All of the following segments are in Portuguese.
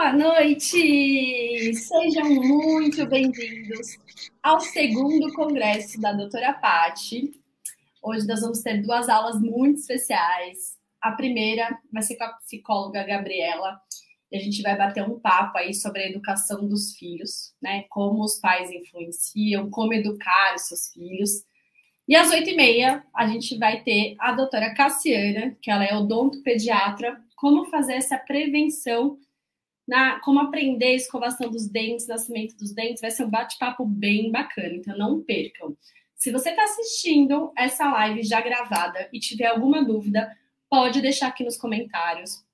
Boa noite! Sejam muito bem-vindos ao segundo congresso da doutora Patti. Hoje nós vamos ter duas aulas muito especiais. A primeira vai ser com a psicóloga Gabriela, e a gente vai bater um papo aí sobre a educação dos filhos, né? Como os pais influenciam, como educar os seus filhos. E às oito e meia a gente vai ter a doutora Cassiana, que ela é odontopediatra, como fazer essa prevenção, na, como aprender escovação dos dentes, nascimento dos dentes, vai ser um bate-papo bem bacana, então não percam. Se você está assistindo essa live já gravada e tiver alguma dúvida, pode deixar aqui nos comentários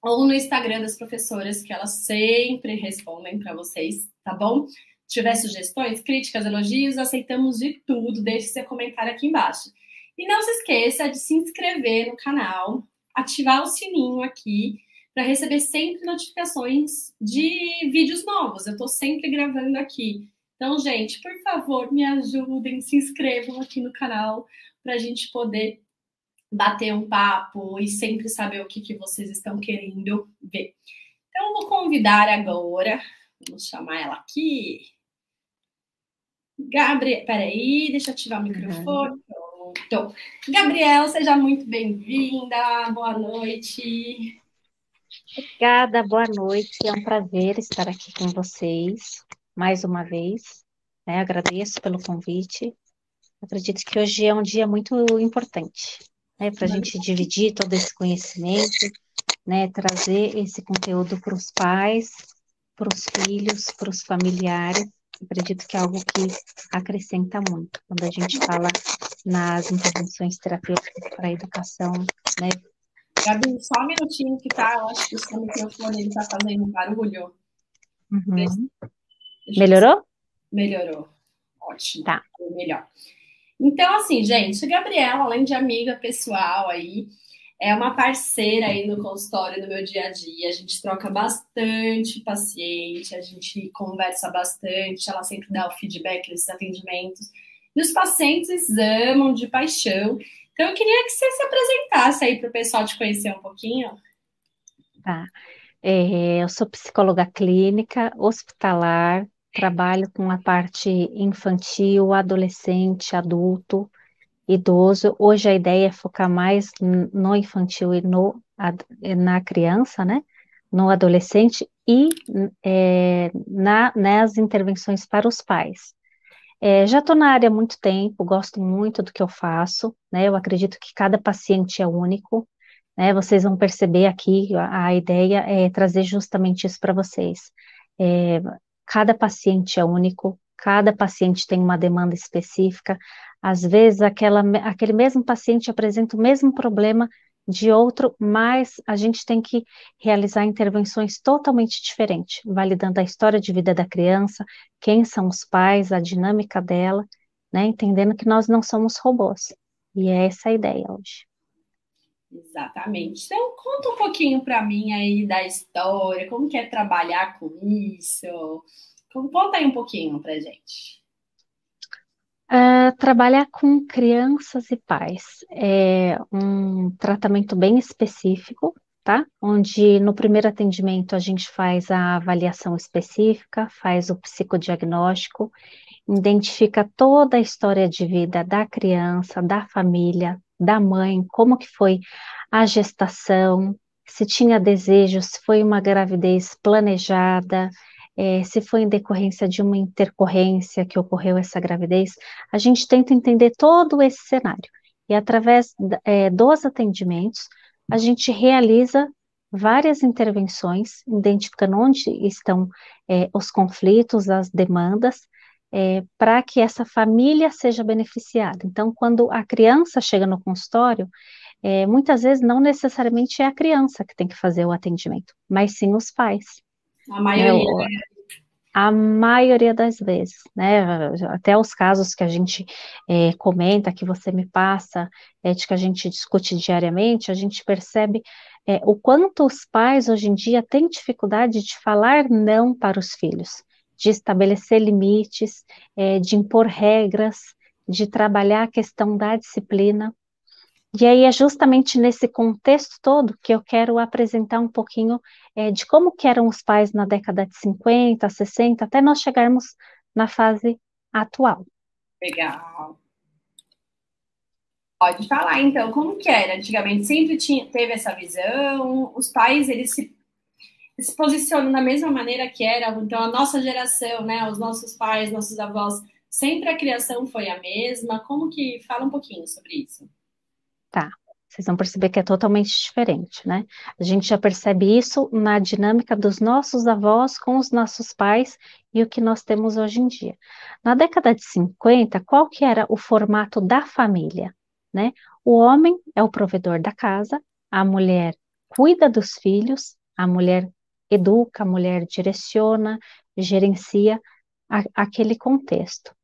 ou no Instagram das professoras, que elas sempre respondem para vocês, tá bom? Se tiver sugestões, críticas, elogios, aceitamos de tudo. Deixe seu comentário aqui embaixo. E não se esqueça de se inscrever no canal, ativar o sininho aqui para receber sempre notificações de vídeos novos. Eu estou sempre gravando aqui. Então, gente, por favor, me ajudem, se inscrevam aqui no canal para a gente poder bater um papo e sempre saber o que, que vocês estão querendo ver. Então, vou convidar agora, vamos chamar ela aqui. Gabriel, peraí, deixa eu ativar o microfone. Uhum. Pronto. Gabriel, seja muito bem-vinda, boa noite. Obrigada, boa noite. É um prazer estar aqui com vocês mais uma vez. Né? Agradeço pelo convite. Acredito que hoje é um dia muito importante né, para a gente dividir todo esse conhecimento, né, trazer esse conteúdo para os pais, para os filhos, para os familiares. Acredito que é algo que acrescenta muito quando a gente fala nas intervenções terapêuticas para a educação, né? Gabi, só um minutinho que tá, eu acho que o seu microfone está fazendo um barulho. Uhum. Melhorou? Melhorou. Ótimo. Tá. Melhor. Então, assim, gente, Gabriela, além de amiga pessoal aí, é uma parceira aí no consultório no meu dia a dia. A gente troca bastante paciente, a gente conversa bastante, ela sempre dá o feedback nesses atendimentos. E os pacientes amam de paixão. Então, eu queria que você se apresentasse aí para o pessoal te conhecer um pouquinho. Tá. É, eu sou psicóloga clínica, hospitalar, trabalho com a parte infantil, adolescente, adulto, idoso. Hoje a ideia é focar mais no infantil e no, na criança, né? No adolescente e é, na, nas intervenções para os pais. É, já estou na área há muito tempo, gosto muito do que eu faço, né? Eu acredito que cada paciente é único, né? Vocês vão perceber aqui, a, a ideia é trazer justamente isso para vocês. É, cada paciente é único, cada paciente tem uma demanda específica. Às vezes, aquela, aquele mesmo paciente apresenta o mesmo problema de outro, mas a gente tem que realizar intervenções totalmente diferentes, validando a história de vida da criança, quem são os pais, a dinâmica dela, né, entendendo que nós não somos robôs. E é essa a ideia hoje. Exatamente. Então, conta um pouquinho para mim aí da história, como que é trabalhar com isso. Conta aí um pouquinho para gente. Uh, trabalhar com crianças e pais é um tratamento bem específico, tá? Onde no primeiro atendimento a gente faz a avaliação específica, faz o psicodiagnóstico, identifica toda a história de vida da criança, da família, da mãe, como que foi a gestação, se tinha desejos, se foi uma gravidez planejada, é, se foi em decorrência de uma intercorrência que ocorreu essa gravidez, a gente tenta entender todo esse cenário. E através é, dos atendimentos, a gente realiza várias intervenções, identificando onde estão é, os conflitos, as demandas, é, para que essa família seja beneficiada. Então, quando a criança chega no consultório, é, muitas vezes não necessariamente é a criança que tem que fazer o atendimento, mas sim os pais. A maioria. É, né? a maioria das vezes, né? Até os casos que a gente é, comenta, que você me passa, é, de que a gente discute diariamente, a gente percebe é, o quanto os pais hoje em dia têm dificuldade de falar não para os filhos de estabelecer limites, é, de impor regras, de trabalhar a questão da disciplina. E aí é justamente nesse contexto todo que eu quero apresentar um pouquinho é, de como eram os pais na década de 50, 60, até nós chegarmos na fase atual. Legal. Pode falar, então, como que era? Antigamente sempre tinha, teve essa visão, os pais, eles se, se posicionam da mesma maneira que era, então a nossa geração, né, os nossos pais, nossos avós, sempre a criação foi a mesma, como que, fala um pouquinho sobre isso. Tá, vocês vão perceber que é totalmente diferente, né? A gente já percebe isso na dinâmica dos nossos avós com os nossos pais e o que nós temos hoje em dia. Na década de 50, qual que era o formato da família? né? O homem é o provedor da casa, a mulher cuida dos filhos, a mulher educa, a mulher direciona, gerencia a, aquele contexto.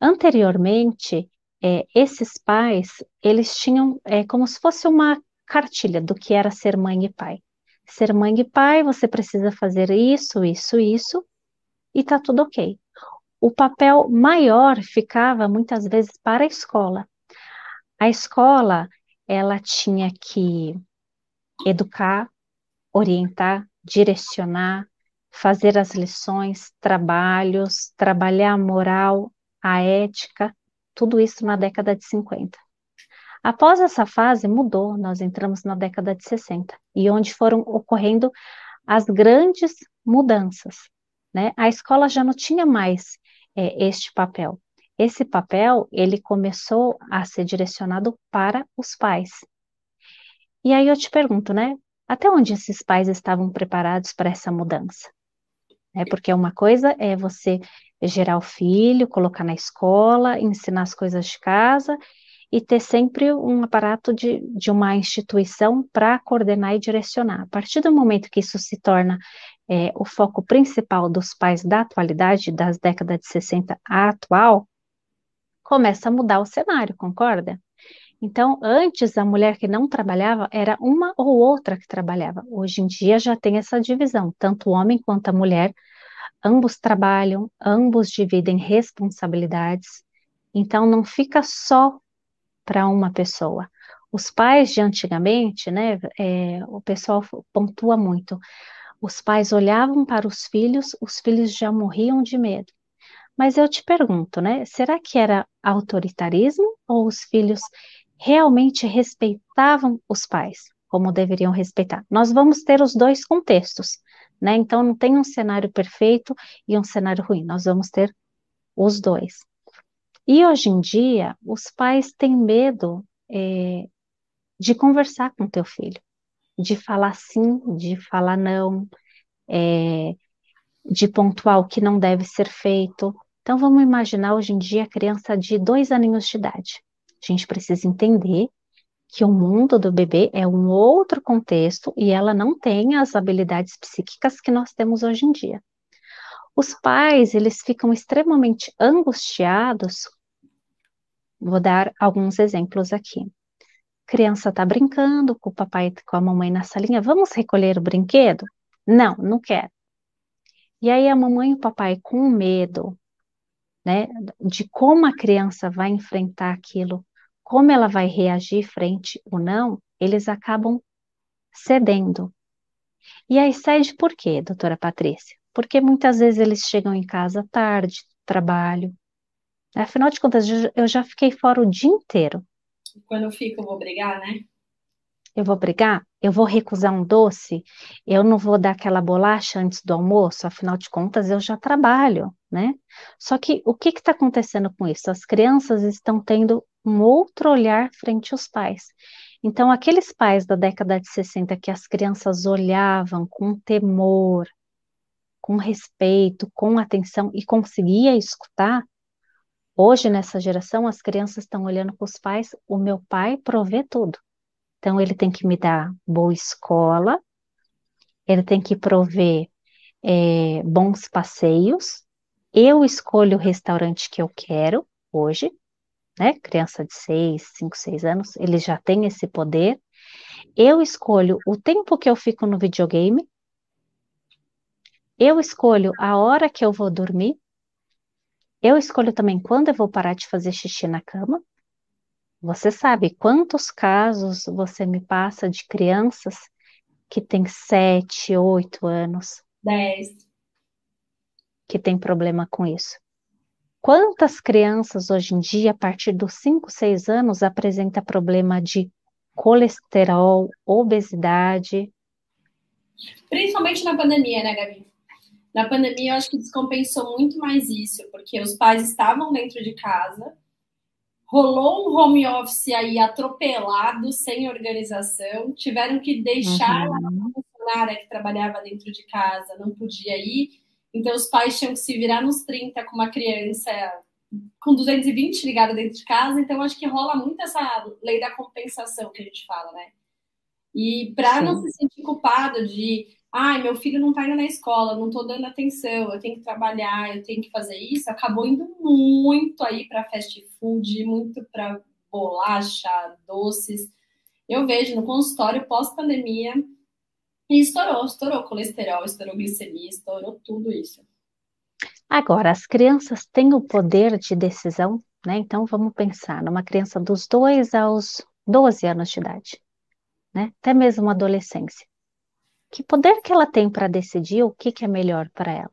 Anteriormente, é, esses pais, eles tinham é, como se fosse uma cartilha do que era ser mãe e pai. Ser mãe e pai, você precisa fazer isso, isso, isso, e tá tudo ok. O papel maior ficava muitas vezes para a escola. A escola, ela tinha que educar, orientar, direcionar, fazer as lições, trabalhos, trabalhar a moral, a ética, tudo isso na década de 50. Após essa fase, mudou, nós entramos na década de 60, e onde foram ocorrendo as grandes mudanças. Né? A escola já não tinha mais é, este papel. Esse papel, ele começou a ser direcionado para os pais. E aí eu te pergunto, né? Até onde esses pais estavam preparados para essa mudança? É porque uma coisa é você gerar o filho, colocar na escola, ensinar as coisas de casa e ter sempre um aparato de, de uma instituição para coordenar e direcionar. A partir do momento que isso se torna é, o foco principal dos pais da atualidade, das décadas de 60 à atual, começa a mudar o cenário, concorda? Então, antes a mulher que não trabalhava era uma ou outra que trabalhava. Hoje em dia já tem essa divisão, tanto o homem quanto a mulher, ambos trabalham, ambos dividem responsabilidades. Então, não fica só para uma pessoa. Os pais de antigamente, né, é, o pessoal pontua muito. Os pais olhavam para os filhos, os filhos já morriam de medo. Mas eu te pergunto, né? Será que era autoritarismo ou os filhos realmente respeitavam os pais como deveriam respeitar? Nós vamos ter os dois contextos, né? Então não tem um cenário perfeito e um cenário ruim. Nós vamos ter os dois. E hoje em dia, os pais têm medo é, de conversar com teu filho, de falar sim, de falar não, é, de pontuar o que não deve ser feito. Então, vamos imaginar hoje em dia a criança de dois aninhos de idade. A gente precisa entender que o mundo do bebê é um outro contexto e ela não tem as habilidades psíquicas que nós temos hoje em dia. Os pais, eles ficam extremamente angustiados. Vou dar alguns exemplos aqui. Criança está brincando com o papai e com a mamãe na salinha. Vamos recolher o brinquedo? Não, não quero. E aí a mamãe e o papai com medo, né, de como a criança vai enfrentar aquilo, como ela vai reagir frente ou não, eles acabam cedendo. E aí cede por quê, doutora Patrícia? Porque muitas vezes eles chegam em casa tarde, trabalho. Afinal de contas, eu já fiquei fora o dia inteiro. Quando eu fico, eu vou brigar, né? Eu vou brigar? Eu vou recusar um doce? Eu não vou dar aquela bolacha antes do almoço? Afinal de contas, eu já trabalho, né? Só que o que está acontecendo com isso? As crianças estão tendo um outro olhar frente aos pais. Então, aqueles pais da década de 60 que as crianças olhavam com temor, com respeito, com atenção e conseguia escutar, hoje nessa geração as crianças estão olhando para os pais, o meu pai provê tudo. Então, ele tem que me dar boa escola, ele tem que prover é, bons passeios. Eu escolho o restaurante que eu quero hoje, né? Criança de 6, 5, 6 anos, ele já tem esse poder. Eu escolho o tempo que eu fico no videogame. Eu escolho a hora que eu vou dormir. Eu escolho também quando eu vou parar de fazer xixi na cama. Você sabe quantos casos você me passa de crianças que têm sete, oito anos? Dez. Que tem problema com isso. Quantas crianças hoje em dia, a partir dos 5, 6 anos, apresenta problema de colesterol, obesidade? Principalmente na pandemia, né, Gabi? Na pandemia, eu acho que descompensou muito mais isso, porque os pais estavam dentro de casa, rolou um home office aí atropelado, sem organização, tiveram que deixar uhum. a funcionária que trabalhava dentro de casa, não podia ir, então os pais tinham que se virar nos 30 com uma criança com 220 ligada dentro de casa, então acho que rola muito essa lei da compensação que a gente fala, né? E para não se sentir culpado de ai, meu filho não está indo na escola, não estou dando atenção, eu tenho que trabalhar, eu tenho que fazer isso, acabou indo muito aí para fast food, muito para bolacha, doces. Eu vejo no consultório pós-pandemia e estourou, estourou colesterol, estourou glicemia, estourou tudo isso. Agora, as crianças têm o poder de decisão, né? Então vamos pensar numa criança dos 2 aos 12 anos de idade, né? Até mesmo adolescência que poder que ela tem para decidir o que, que é melhor para ela?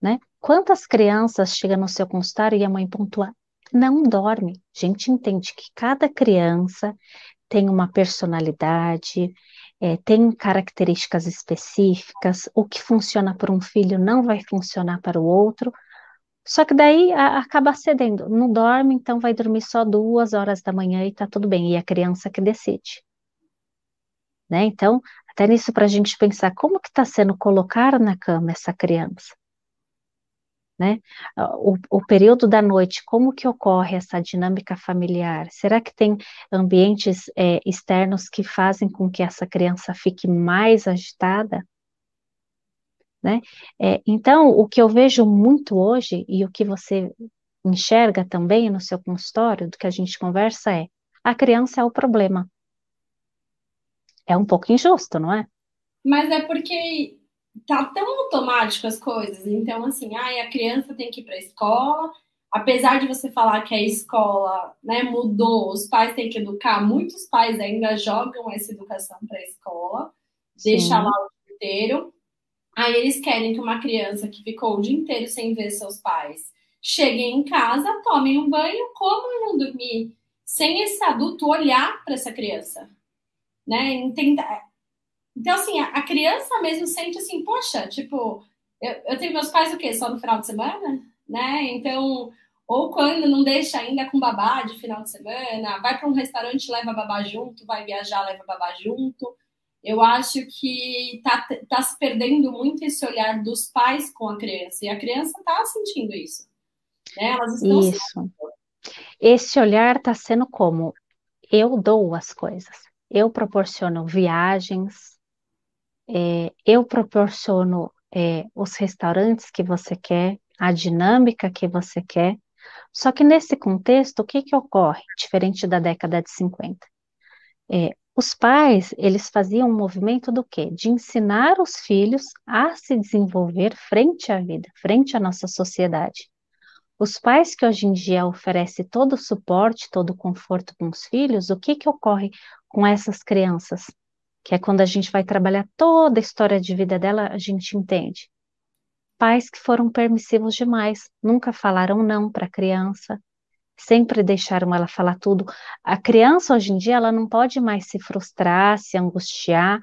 Né? Quantas crianças chegam no seu consultório e a mãe pontua, não dorme. A gente entende que cada criança tem uma personalidade, é, tem características específicas, o que funciona para um filho não vai funcionar para o outro, só que daí a, acaba cedendo, não dorme, então vai dormir só duas horas da manhã e tá tudo bem, e a criança que decide né? Então, até nisso para a gente pensar como que está sendo colocar na cama essa criança, né? O, o, período da noite, como que ocorre essa dinâmica familiar? Será que tem ambientes é, externos que fazem com que essa criança fique mais agitada? Né? É, então, o que eu vejo muito hoje e o que você enxerga também no seu consultório, do que a gente conversa é, a criança é o problema. É um pouco injusto, não é? Mas é porque tá tão automático as coisas. Então, assim, ai, a criança tem que ir para a escola. Apesar de você falar que a escola né, mudou, os pais têm que educar, muitos pais ainda jogam essa educação para a escola, deixa lá o dia inteiro. Aí eles querem que uma criança que ficou o dia inteiro sem ver seus pais chegue em casa, tome um banho, como e não dormir, sem esse adulto olhar para essa criança né? Entenda... Então, assim, a criança mesmo sente assim, poxa, tipo, eu, eu tenho meus pais o quê? Só no final de semana? Né? Então, ou quando não deixa ainda com babá de final de semana, vai para um restaurante, leva babá junto, vai viajar, leva babá junto. Eu acho que tá, tá se perdendo muito esse olhar dos pais com a criança, e a criança tá sentindo isso. Né? Elas estão isso. Sentindo. Esse olhar está sendo como eu dou as coisas eu proporciono viagens, é, eu proporciono é, os restaurantes que você quer, a dinâmica que você quer. Só que nesse contexto, o que, que ocorre, diferente da década de 50? É, os pais, eles faziam um movimento do quê? De ensinar os filhos a se desenvolver frente à vida, frente à nossa sociedade. Os pais que hoje em dia oferecem todo o suporte, todo o conforto com os filhos, o que, que ocorre com essas crianças? Que é quando a gente vai trabalhar toda a história de vida dela, a gente entende. Pais que foram permissivos demais, nunca falaram não para a criança, sempre deixaram ela falar tudo. A criança hoje em dia ela não pode mais se frustrar, se angustiar.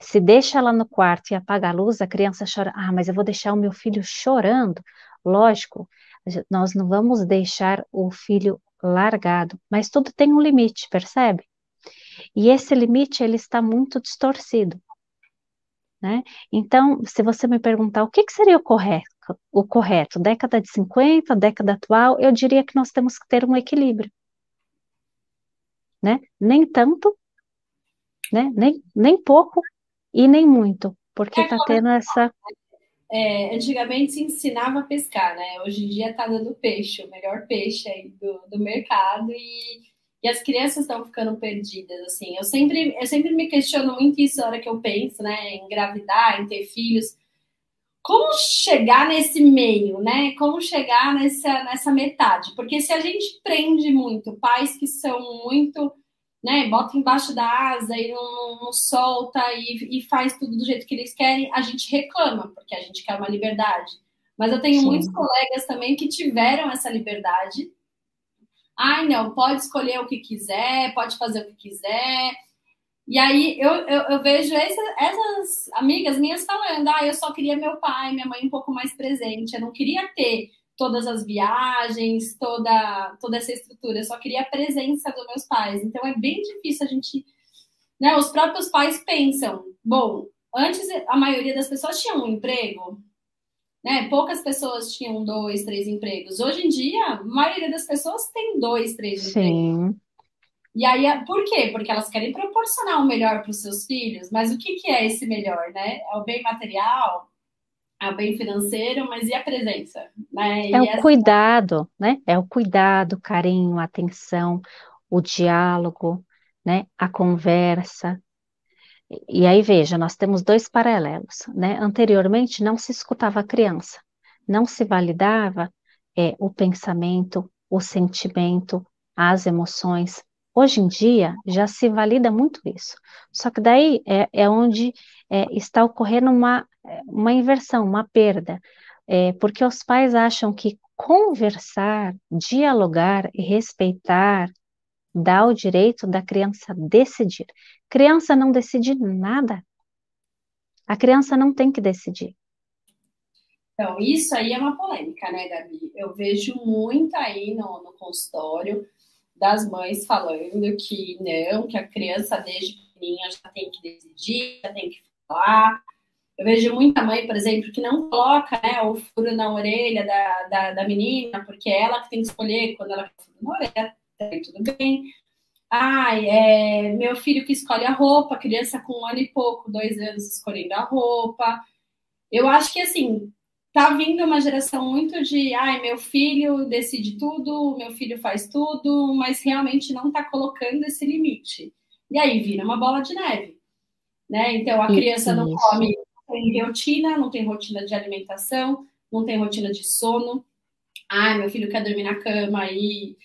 Se deixa ela no quarto e apaga a luz, a criança chora. Ah, mas eu vou deixar o meu filho chorando. Lógico, nós não vamos deixar o filho largado, mas tudo tem um limite, percebe? E esse limite ele está muito distorcido. Né? Então, se você me perguntar o que, que seria o correto, o correto, década de 50, década atual, eu diria que nós temos que ter um equilíbrio. Né? Nem tanto, né? nem, nem pouco e nem muito, porque está é tendo essa é, antigamente se ensinava a pescar, né? Hoje em dia tá dando peixe, o melhor peixe aí do, do mercado e, e as crianças estão ficando perdidas, assim. Eu sempre, eu sempre me questiono muito isso na hora que eu penso, né? Em engravidar, em ter filhos. como chegar nesse meio, né? Como chegar nessa, nessa metade? Porque se a gente prende muito pais que são muito, né, bota embaixo da asa e não, não solta e, e, faz tudo do jeito que eles querem, a gente reclama, porque a gente quer uma liberdade. Mas eu tenho Sim. muitos colegas também que tiveram essa liberdade. Ai, não, pode escolher o que quiser, pode fazer o que quiser e aí eu, eu, eu vejo essa, essas amigas minhas falando: ah, eu só queria meu pai, minha mãe um pouco mais presente, eu não queria ter todas as viagens, toda, toda essa estrutura, eu só queria a presença dos meus pais. Então é bem difícil a gente. Né, os próprios pais pensam: bom, antes a maioria das pessoas tinha um emprego, né? Poucas pessoas tinham dois, três empregos. Hoje em dia, a maioria das pessoas tem dois, três Sim. empregos. E aí, por quê? Porque elas querem proporcionar o melhor para os seus filhos, mas o que, que é esse melhor, né? É o bem material, é o bem financeiro, mas e a presença? Né? é o essa... cuidado, né? É o cuidado, carinho, atenção, o diálogo, né? A conversa. E aí, veja, nós temos dois paralelos, né? Anteriormente não se escutava a criança, não se validava é, o pensamento, o sentimento, as emoções, Hoje em dia já se valida muito isso. Só que daí é, é onde é, está ocorrendo uma, uma inversão, uma perda, é, porque os pais acham que conversar, dialogar e respeitar dá o direito da criança decidir. Criança não decide nada. A criança não tem que decidir. Então, isso aí é uma polêmica, né, Gabi? Eu vejo muito aí no, no consultório das mães falando que não, que a criança desde pequenininha já tem que decidir, já tem que falar. Eu vejo muita mãe, por exemplo, que não coloca né, o furo na orelha da, da, da menina, porque é ela que tem que escolher quando ela furo na orelha, tudo bem. Ai, é, meu filho que escolhe a roupa, criança com um ano e pouco, dois anos escolhendo a roupa. Eu acho que, assim, tá vindo uma geração muito de, ai, meu filho decide tudo, meu filho faz tudo, mas realmente não tá colocando esse limite. E aí vira uma bola de neve, né? Então a criança não come, não tem rotina, não tem rotina de alimentação, não tem rotina de sono. Ai, meu filho quer dormir na cama e,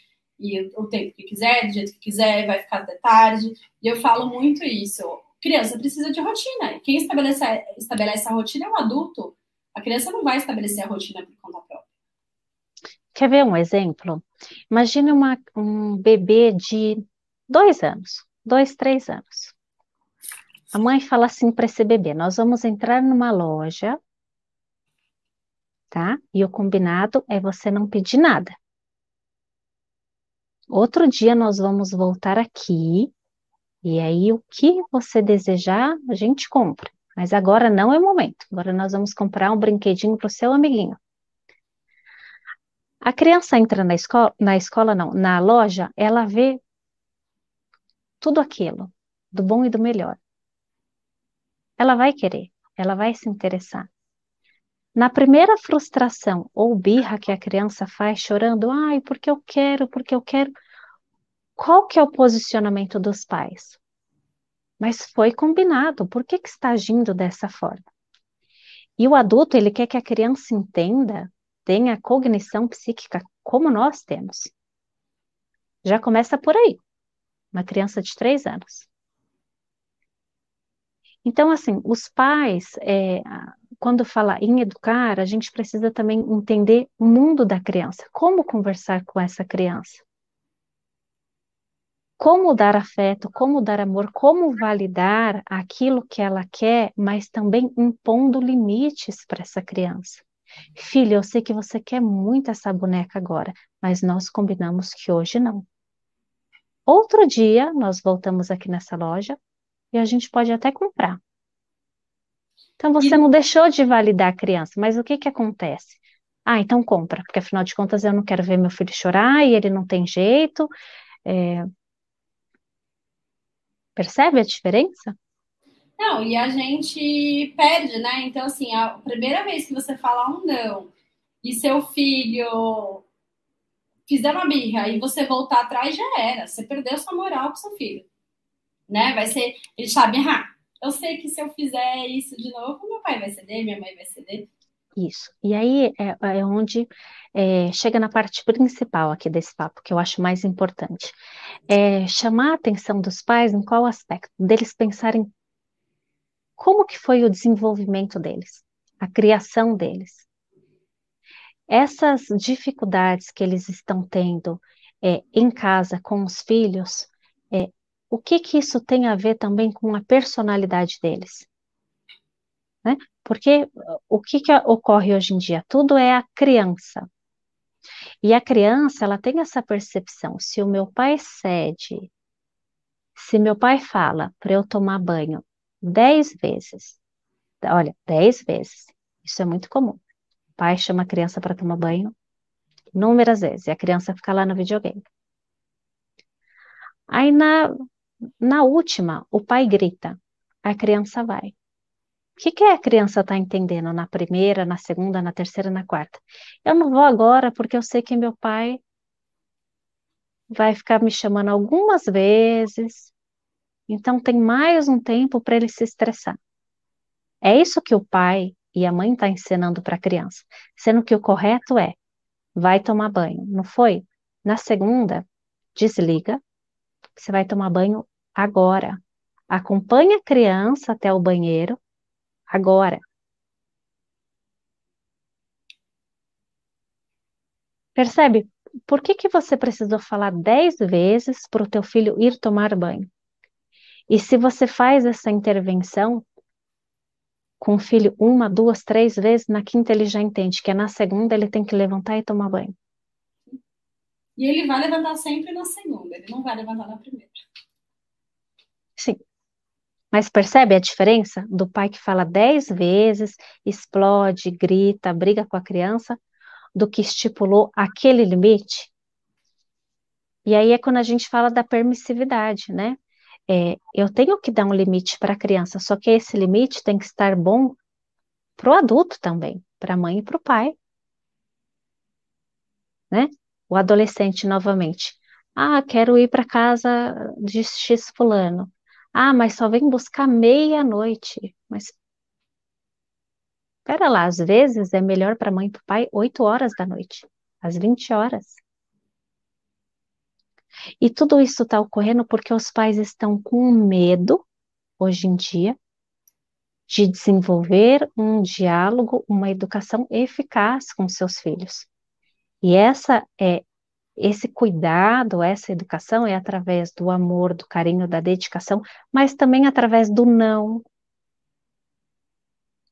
e o tempo que quiser, do jeito que quiser, vai ficar até tarde. E eu falo muito isso. Criança precisa de rotina. Quem estabelece, estabelece a rotina é o adulto a criança não vai estabelecer a rotina por conta própria. Quer ver um exemplo? Imagine uma, um bebê de dois anos, dois, três anos. A mãe fala assim para esse bebê: nós vamos entrar numa loja, tá? E o combinado é você não pedir nada. Outro dia nós vamos voltar aqui, e aí o que você desejar, a gente compra. Mas agora não é o momento. Agora nós vamos comprar um brinquedinho para o seu amiguinho. A criança entra na escola, na escola não, na loja, ela vê tudo aquilo, do bom e do melhor. Ela vai querer, ela vai se interessar. Na primeira frustração ou birra que a criança faz chorando, ai, porque eu quero, porque eu quero, qual que é o posicionamento dos pais? mas foi combinado. Por que, que está agindo dessa forma? E o adulto, ele quer que a criança entenda, tenha cognição psíquica como nós temos. Já começa por aí, uma criança de três anos. Então, assim, os pais, é, quando fala em educar, a gente precisa também entender o mundo da criança, como conversar com essa criança como dar afeto, como dar amor, como validar aquilo que ela quer, mas também impondo limites para essa criança. Filha, eu sei que você quer muito essa boneca agora, mas nós combinamos que hoje não. Outro dia, nós voltamos aqui nessa loja e a gente pode até comprar. Então, você e... não deixou de validar a criança, mas o que, que acontece? Ah, então compra, porque afinal de contas eu não quero ver meu filho chorar e ele não tem jeito. É, Percebe a diferença? Não, e a gente perde, né? Então, assim, a primeira vez que você fala um não e seu filho fizer uma birra e você voltar atrás, já era. Você perdeu sua moral com seu filho. Né? Vai ser. Ele sabe, ah, eu sei que se eu fizer isso de novo, meu pai vai ceder, minha mãe vai ceder. Isso. E aí é, é onde é, chega na parte principal aqui desse papo, que eu acho mais importante. É chamar a atenção dos pais em qual aspecto? Deles pensarem como que foi o desenvolvimento deles, a criação deles. Essas dificuldades que eles estão tendo é, em casa com os filhos, o que que isso tem a ver também com a personalidade deles? Né? Porque o que, que ocorre hoje em dia? Tudo é a criança. E a criança, ela tem essa percepção. Se o meu pai cede, se meu pai fala para eu tomar banho dez vezes, olha, dez vezes, isso é muito comum. O pai chama a criança para tomar banho inúmeras vezes, e a criança fica lá no videogame. Aí na, na última, o pai grita, a criança vai. O que, que a criança está entendendo na primeira, na segunda, na terceira, na quarta? Eu não vou agora porque eu sei que meu pai vai ficar me chamando algumas vezes, então tem mais um tempo para ele se estressar. É isso que o pai e a mãe estão tá ensinando para a criança, sendo que o correto é vai tomar banho, não foi? Na segunda, desliga, você vai tomar banho agora. Acompanhe a criança até o banheiro agora. Percebe? Por que, que você precisou falar dez vezes para o teu filho ir tomar banho? E se você faz essa intervenção com o filho uma, duas, três vezes, na quinta ele já entende que é na segunda ele tem que levantar e tomar banho. E ele vai levantar sempre na segunda, ele não vai levantar na primeira. Sim. Mas percebe a diferença do pai que fala dez vezes, explode, grita, briga com a criança, do que estipulou aquele limite? E aí é quando a gente fala da permissividade, né? É, eu tenho que dar um limite para a criança, só que esse limite tem que estar bom para o adulto também, para a mãe e para o pai. Né? O adolescente, novamente. Ah, quero ir para casa de X fulano. Ah, mas só vem buscar meia-noite. Mas Pera lá, às vezes é melhor para a mãe e para o pai 8 horas da noite, às 20 horas. E tudo isso está ocorrendo porque os pais estão com medo, hoje em dia, de desenvolver um diálogo, uma educação eficaz com seus filhos. E essa é esse cuidado, essa educação é através do amor, do carinho, da dedicação, mas também através do não.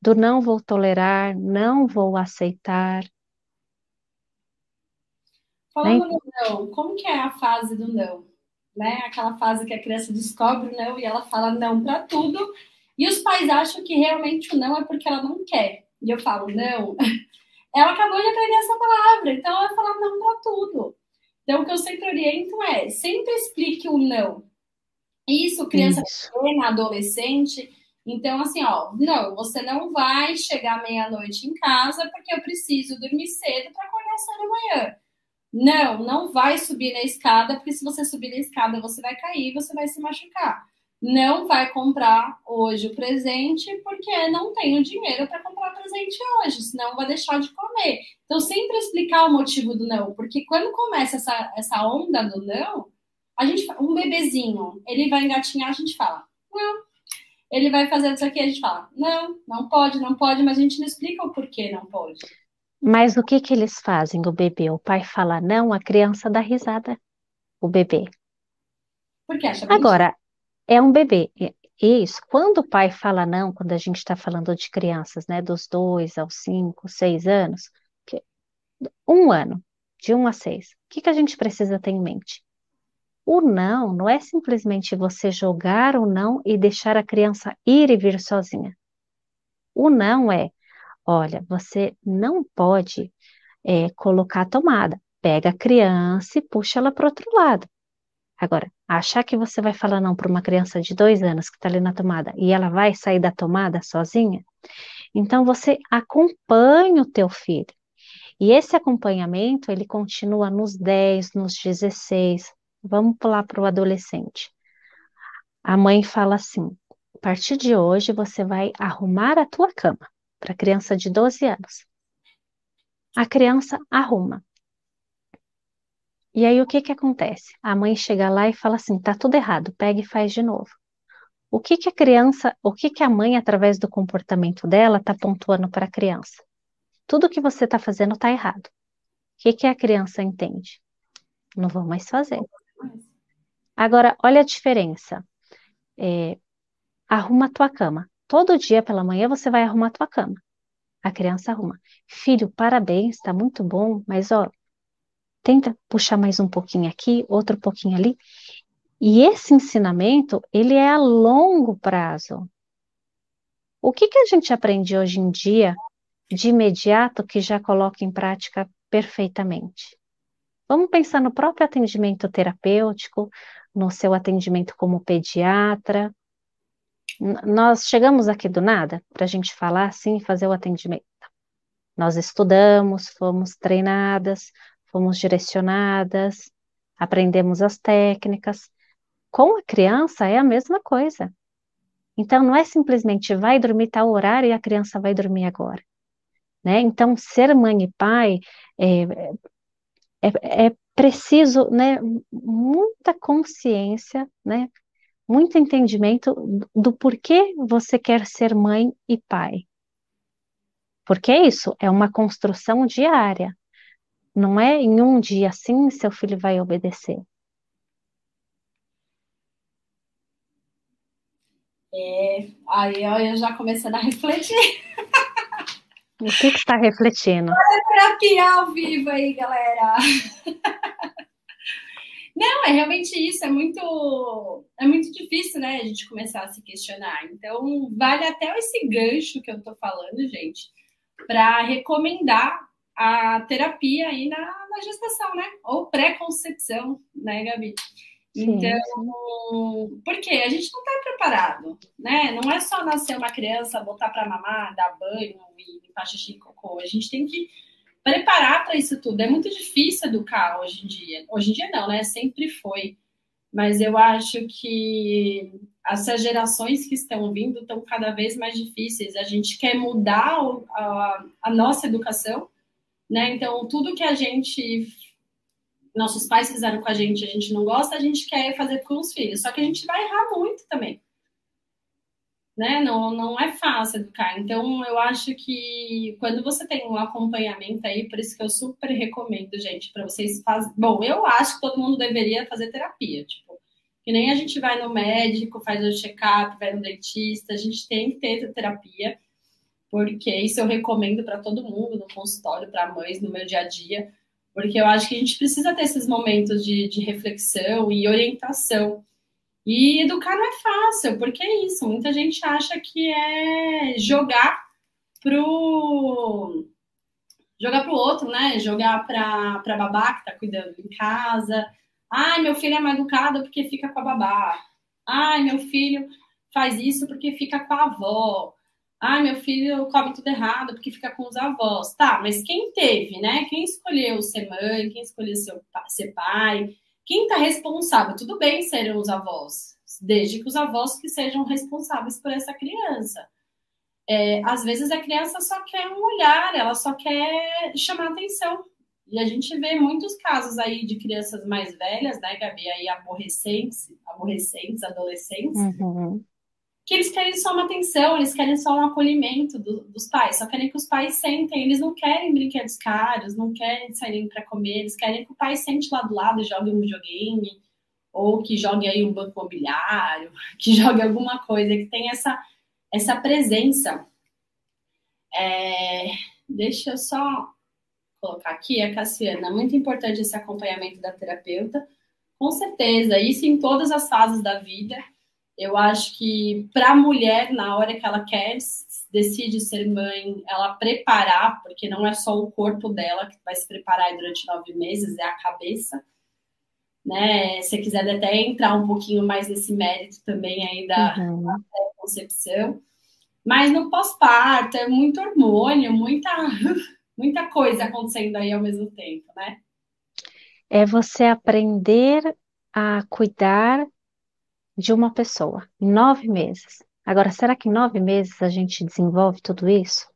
Do não vou tolerar, não vou aceitar. Falando no não, como que é a fase do não? Né? Aquela fase que a criança descobre o não e ela fala não para tudo, e os pais acham que realmente o não é porque ela não quer. E eu falo, não, ela acabou de aprender essa palavra, então ela vai falar não para tudo. Então, o que eu sempre oriento é, sempre explique o não. Isso, criança Isso. pequena, adolescente. Então, assim, ó, não, você não vai chegar meia-noite em casa porque eu preciso dormir cedo para acordar cedo amanhã. Não, não vai subir na escada, porque se você subir na escada, você vai cair, você vai se machucar. Não vai comprar hoje o presente porque não tenho dinheiro para comprar presente hoje, senão vai deixar de comer. Então, sempre explicar o motivo do não, porque quando começa essa, essa onda do não, a gente, um bebezinho, ele vai engatinhar, a gente fala, não. Ele vai fazer isso aqui, a gente fala, não, não pode, não pode, mas a gente não explica o porquê não pode. Mas o que que eles fazem, o bebê? O pai fala não, a criança dá risada, o bebê. Porque acha Agora, é um bebê. Isso, quando o pai fala não, quando a gente está falando de crianças, né, dos dois aos cinco, seis anos, um ano, de um a seis, o que, que a gente precisa ter em mente? O não não é simplesmente você jogar o não e deixar a criança ir e vir sozinha. O não é, olha, você não pode é, colocar a tomada. Pega a criança e puxa ela para outro lado. Agora, achar que você vai falar não para uma criança de dois anos que está ali na tomada e ela vai sair da tomada sozinha, então você acompanha o teu filho. E esse acompanhamento, ele continua nos 10, nos 16. Vamos pular para o adolescente. A mãe fala assim: a partir de hoje você vai arrumar a tua cama para criança de 12 anos. a criança arruma. E aí o que que acontece? A mãe chega lá e fala assim: tá tudo errado, pega e faz de novo. O que que a criança, o que que a mãe, através do comportamento dela, está pontuando para a criança? Tudo que você está fazendo está errado. O que que a criança entende? Não vou mais fazer. Agora, olha a diferença. É, arruma a tua cama. Todo dia pela manhã você vai arrumar a tua cama. A criança arruma. Filho, parabéns, está muito bom, mas ó, tenta puxar mais um pouquinho aqui, outro pouquinho ali. E esse ensinamento, ele é a longo prazo. O que que a gente aprende hoje em dia de imediato que já coloca em prática perfeitamente? Vamos pensar no próprio atendimento terapêutico, no seu atendimento como pediatra. Nós chegamos aqui do nada para a gente falar assim, fazer o atendimento. Nós estudamos, fomos treinadas, fomos direcionadas, aprendemos as técnicas. Com a criança é a mesma coisa. Então, não é simplesmente vai dormir tal horário e a criança vai dormir agora. Né? Então, ser mãe e pai é, é, é preciso né, muita consciência, né, muito entendimento do porquê você quer ser mãe e pai. Porque isso, é uma construção diária. Não é em um dia assim seu filho vai obedecer. É, aí eu já começando a refletir. O que, que está refletindo? Olha terapia ao vivo aí, galera. Não, é realmente isso, é muito, é muito difícil, né, a gente começar a se questionar. Então, vale até esse gancho que eu tô falando, gente, para recomendar a terapia aí na, na gestação, né? Ou pré-concepção, né, Gabi? Então, porque a gente não está preparado, né? Não é só nascer uma criança, botar para mamar, dar banho e limpar xixi e cocô. A gente tem que preparar para isso tudo. É muito difícil educar hoje em dia. Hoje em dia não, né? Sempre foi. Mas eu acho que essas gerações que estão vindo estão cada vez mais difíceis. A gente quer mudar a, a nossa educação, né? Então, tudo que a gente nossos pais fizeram com a gente, a gente não gosta, a gente quer fazer com os filhos. Só que a gente vai errar muito também. Né? Não, não é fácil educar. Então, eu acho que quando você tem um acompanhamento aí, por isso que eu super recomendo, gente, para vocês fazerem. Bom, eu acho que todo mundo deveria fazer terapia. Tipo, que nem a gente vai no médico, faz o check-up, vai no dentista, a gente tem que ter terapia, porque isso eu recomendo para todo mundo, no consultório, para mães, no meu dia a dia porque eu acho que a gente precisa ter esses momentos de, de reflexão e orientação. E educar não é fácil, porque é isso. Muita gente acha que é jogar pro jogar pro outro, né? Jogar para para babá que tá cuidando em casa. Ai, meu filho é mal educado porque fica com a babá. Ai, meu filho faz isso porque fica com a avó. Ah, meu filho come tudo errado porque fica com os avós. Tá, mas quem teve, né? Quem escolheu ser mãe, quem escolheu ser, pai, quem está responsável? Tudo bem serem os avós, desde que os avós que sejam responsáveis por essa criança. É, às vezes a criança só quer um olhar, ela só quer chamar atenção. E a gente vê muitos casos aí de crianças mais velhas, né, Gabi, aí aborrecentes, aborrecentes, adolescentes, uhum que eles querem só uma atenção, eles querem só um acolhimento do, dos pais, só querem que os pais sentem, eles não querem brinquedos caros, não querem saírem para comer, eles querem que o pai sente lá do lado e jogue um videogame, ou que jogue aí um banco imobiliário, que jogue alguma coisa, que tenha essa, essa presença. É, deixa eu só colocar aqui a Cassiana, muito importante esse acompanhamento da terapeuta, com certeza, isso em todas as fases da vida, eu acho que para a mulher, na hora que ela quer, decide ser mãe, ela preparar, porque não é só o corpo dela que vai se preparar durante nove meses, é a cabeça. Né? Se quiser até entrar um pouquinho mais nesse mérito também aí da, uhum. da concepção. Mas no pós-parto é muito hormônio, muita, muita coisa acontecendo aí ao mesmo tempo, né? É você aprender a cuidar de uma pessoa em nove meses. Agora, será que em nove meses a gente desenvolve tudo isso?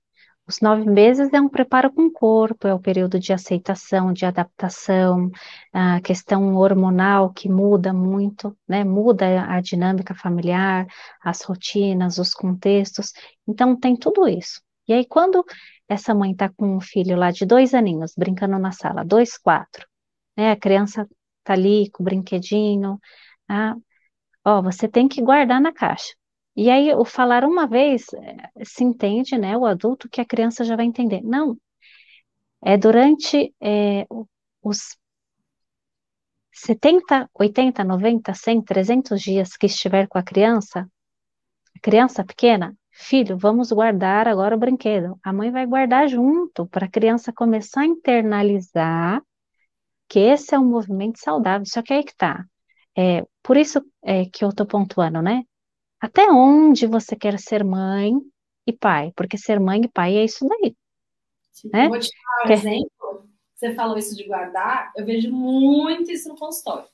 Os nove meses é um preparo com o corpo, é o período de aceitação, de adaptação, a questão hormonal que muda muito, né? Muda a dinâmica familiar, as rotinas, os contextos. Então, tem tudo isso. E aí, quando essa mãe está com um filho lá de dois aninhos, brincando na sala, dois, quatro, né? A criança tá ali com o brinquedinho, ah, ó, você tem que guardar na caixa. E aí, o falar uma vez, eh, se entende, né, o adulto, que a criança já vai entender. Não, é durante é, os 70, 80, 90, 100, 300 dias que estiver com a criança, a criança pequena, filho, vamos guardar agora o brinquedo. A mãe vai guardar junto para a criança começar a internalizar que esse é um movimento saudável. Só que aí que tá. É, por isso é, que eu estou pontuando, né? Até onde você quer ser mãe e pai? Porque ser mãe e pai é isso daí. Né? Eu vou te dar um exemplo. Você falou isso de guardar, eu vejo muito isso no consultório.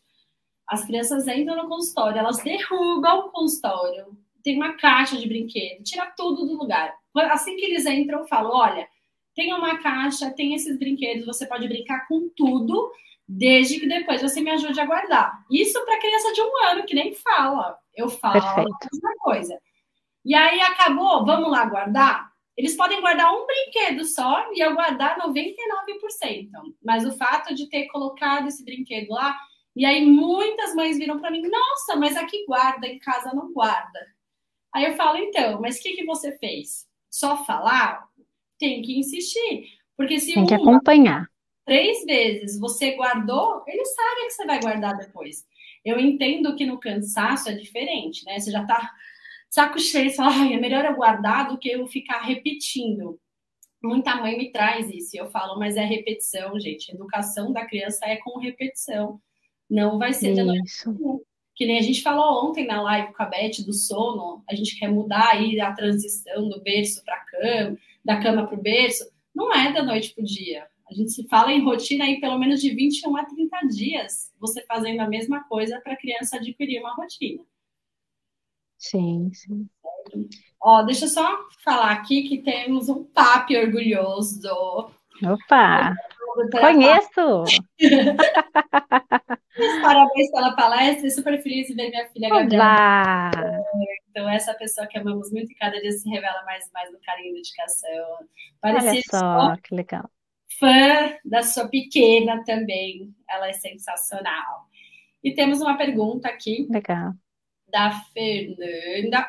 As crianças entram no consultório, elas derrubam o consultório, tem uma caixa de brinquedo, tira tudo do lugar. Assim que eles entram, eu falo: olha, tem uma caixa, tem esses brinquedos, você pode brincar com tudo, desde que depois você me ajude a guardar. Isso para criança de um ano que nem fala. Eu falo Perfeito. a mesma coisa. E aí acabou, vamos lá guardar? Eles podem guardar um brinquedo só e eu guardar 99%. Mas o fato de ter colocado esse brinquedo lá, e aí muitas mães viram para mim: nossa, mas aqui guarda, em casa não guarda. Aí eu falo: então, mas o que, que você fez? Só falar? Tem que insistir. Porque se Tem que uma, acompanhar três vezes você guardou, ele sabe que você vai guardar depois. Eu entendo que no cansaço é diferente, né? Você já tá saco cheio, você fala, é melhor eu guardar do que eu ficar repetindo. Muita mãe me traz isso, e eu falo, mas é repetição, gente. Educação da criança é com repetição. Não vai ser de noite. Que nem a gente falou ontem na live com a Beth do sono, a gente quer mudar aí a transição do berço para cama, da cama para o berço. Não é da noite para o dia a gente se fala em rotina aí pelo menos de 21 a 30 dias, você fazendo a mesma coisa para a criança adquirir uma rotina. Sim, sim. Ó, deixa eu só falar aqui que temos um papi orgulhoso. Opa! Conheço! Parabéns pela palestra, super feliz de ver minha filha Gabriela. Então, essa pessoa que amamos muito e cada dia se revela mais e mais no carinho e dedicação. Parecia Olha só, que legal fã da sua pequena também. Ela é sensacional. E temos uma pergunta aqui. Legal. Da Fernanda.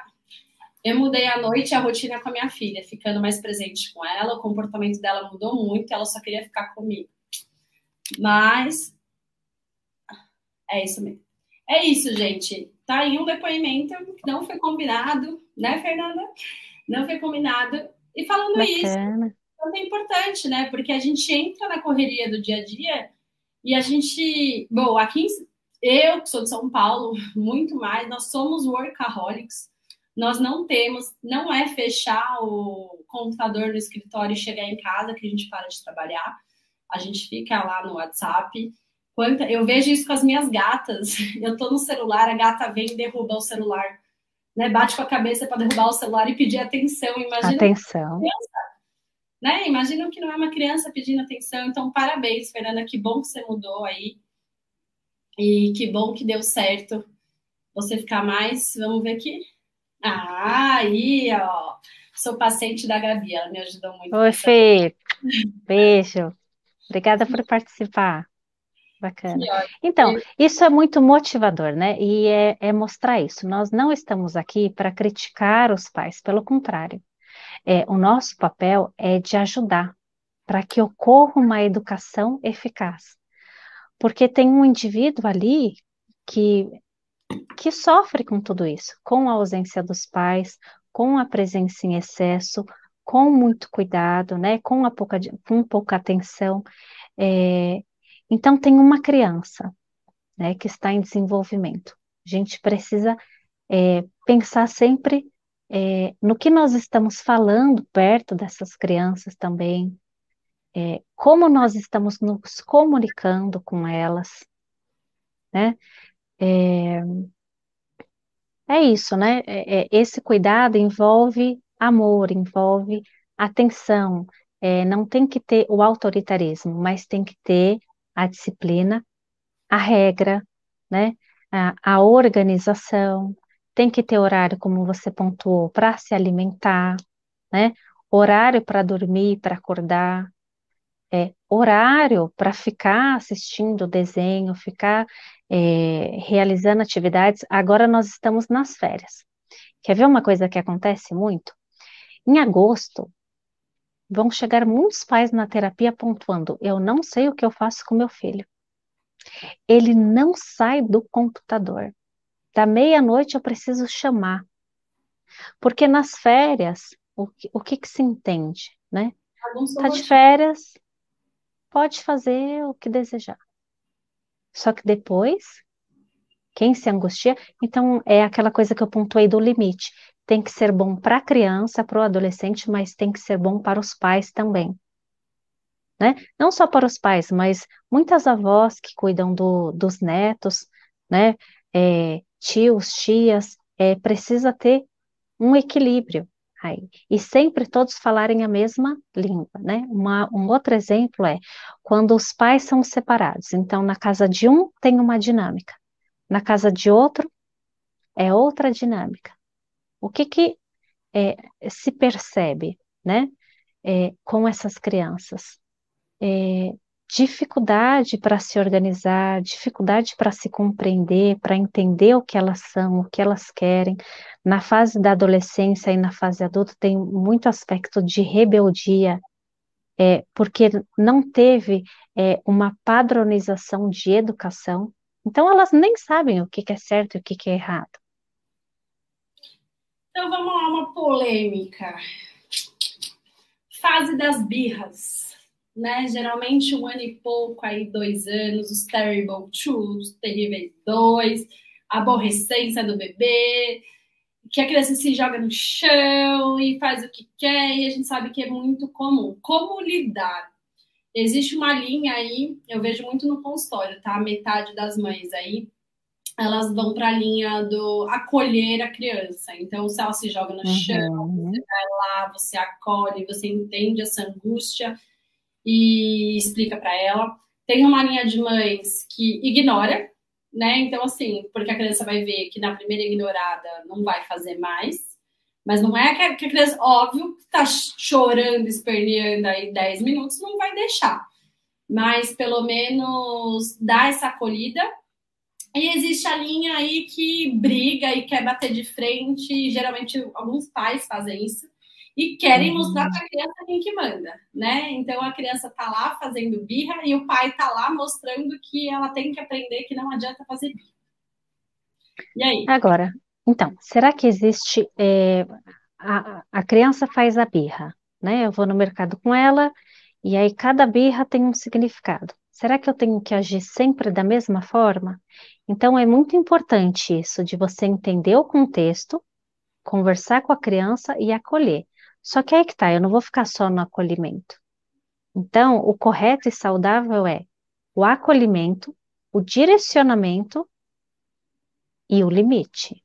Eu mudei à noite a rotina com a minha filha, ficando mais presente com ela. O comportamento dela mudou muito, ela só queria ficar comigo. Mas é isso mesmo. É isso, gente. Tá aí um depoimento que não foi combinado, né, Fernanda? Não foi combinado. E falando Bacana. isso, tanto é importante, né? Porque a gente entra na correria do dia a dia e a gente. Bom, aqui eu, que sou de São Paulo, muito mais, nós somos workaholics. Nós não temos, não é fechar o computador no escritório e chegar em casa que a gente para de trabalhar. A gente fica lá no WhatsApp. Quanta, eu vejo isso com as minhas gatas. Eu tô no celular, a gata vem e derruba o celular. Né, bate com a cabeça para derrubar o celular e pedir atenção. Imagina atenção né? Imagina que não é uma criança pedindo atenção. Então, parabéns, Fernanda. Que bom que você mudou aí. E que bom que deu certo você ficar mais. Vamos ver aqui. Ah, aí, ó. Sou paciente da Gabi, ela me ajudou muito. Oi, Fê. Beijo. Obrigada por participar. Bacana. Então, isso é muito motivador, né? E é, é mostrar isso. Nós não estamos aqui para criticar os pais, pelo contrário. É, o nosso papel é de ajudar para que ocorra uma educação eficaz. Porque tem um indivíduo ali que, que sofre com tudo isso, com a ausência dos pais, com a presença em excesso, com muito cuidado, né, com, a pouca, com pouca atenção. É, então, tem uma criança né, que está em desenvolvimento. A gente precisa é, pensar sempre é, no que nós estamos falando perto dessas crianças também, é, como nós estamos nos comunicando com elas, né? É, é isso, né? É, é, esse cuidado envolve amor, envolve atenção, é, não tem que ter o autoritarismo, mas tem que ter a disciplina, a regra, né? A, a organização, tem que ter horário, como você pontuou, para se alimentar, né? Horário para dormir, para acordar, é, horário para ficar assistindo desenho, ficar é, realizando atividades. Agora nós estamos nas férias. Quer ver uma coisa que acontece muito? Em agosto, vão chegar muitos pais na terapia pontuando: eu não sei o que eu faço com meu filho. Ele não sai do computador. Da meia-noite eu preciso chamar. Porque nas férias, o que, o que, que se entende, né? Tá de férias, pode fazer o que desejar. Só que depois, quem se angustia, então é aquela coisa que eu pontuei do limite. Tem que ser bom para a criança, para o adolescente, mas tem que ser bom para os pais também. Né? Não só para os pais, mas muitas avós que cuidam do, dos netos, né? É, tios, tias, é, precisa ter um equilíbrio aí. E sempre todos falarem a mesma língua, né? Uma, um outro exemplo é quando os pais são separados. Então, na casa de um tem uma dinâmica, na casa de outro é outra dinâmica. O que que é, se percebe, né? É, com essas crianças? É, dificuldade para se organizar, dificuldade para se compreender, para entender o que elas são, o que elas querem. Na fase da adolescência e na fase adulta tem muito aspecto de rebeldia, é, porque não teve é, uma padronização de educação, então elas nem sabem o que, que é certo e o que, que é errado. Então vamos lá, uma polêmica. Fase das birras né? Geralmente um ano e pouco, aí dois anos, os terrible two, os terríveis dois, a aborrecência do bebê, que a criança se joga no chão e faz o que quer, e a gente sabe que é muito comum. Como lidar? Existe uma linha aí, eu vejo muito no consultório, tá? Metade das mães aí, elas vão para a linha do acolher a criança. Então, se ela se joga no uhum. chão, você vai lá, você acolhe, você entende essa angústia e explica para ela. Tem uma linha de mães que ignora, né? Então, assim, porque a criança vai ver que na primeira ignorada não vai fazer mais. Mas não é que a criança, óbvio, tá chorando, esperneando aí 10 minutos, não vai deixar. Mas pelo menos dá essa acolhida. E existe a linha aí que briga e quer bater de frente. E geralmente alguns pais fazem isso e querem uhum. mostrar para a criança quem que manda, né? Então a criança tá lá fazendo birra e o pai tá lá mostrando que ela tem que aprender que não adianta fazer birra. E aí? Agora, então, será que existe é, a, a criança faz a birra, né? Eu vou no mercado com ela e aí cada birra tem um significado. Será que eu tenho que agir sempre da mesma forma? Então é muito importante isso de você entender o contexto, conversar com a criança e acolher. Só que aí que tá, eu não vou ficar só no acolhimento. Então, o correto e saudável é o acolhimento, o direcionamento e o limite.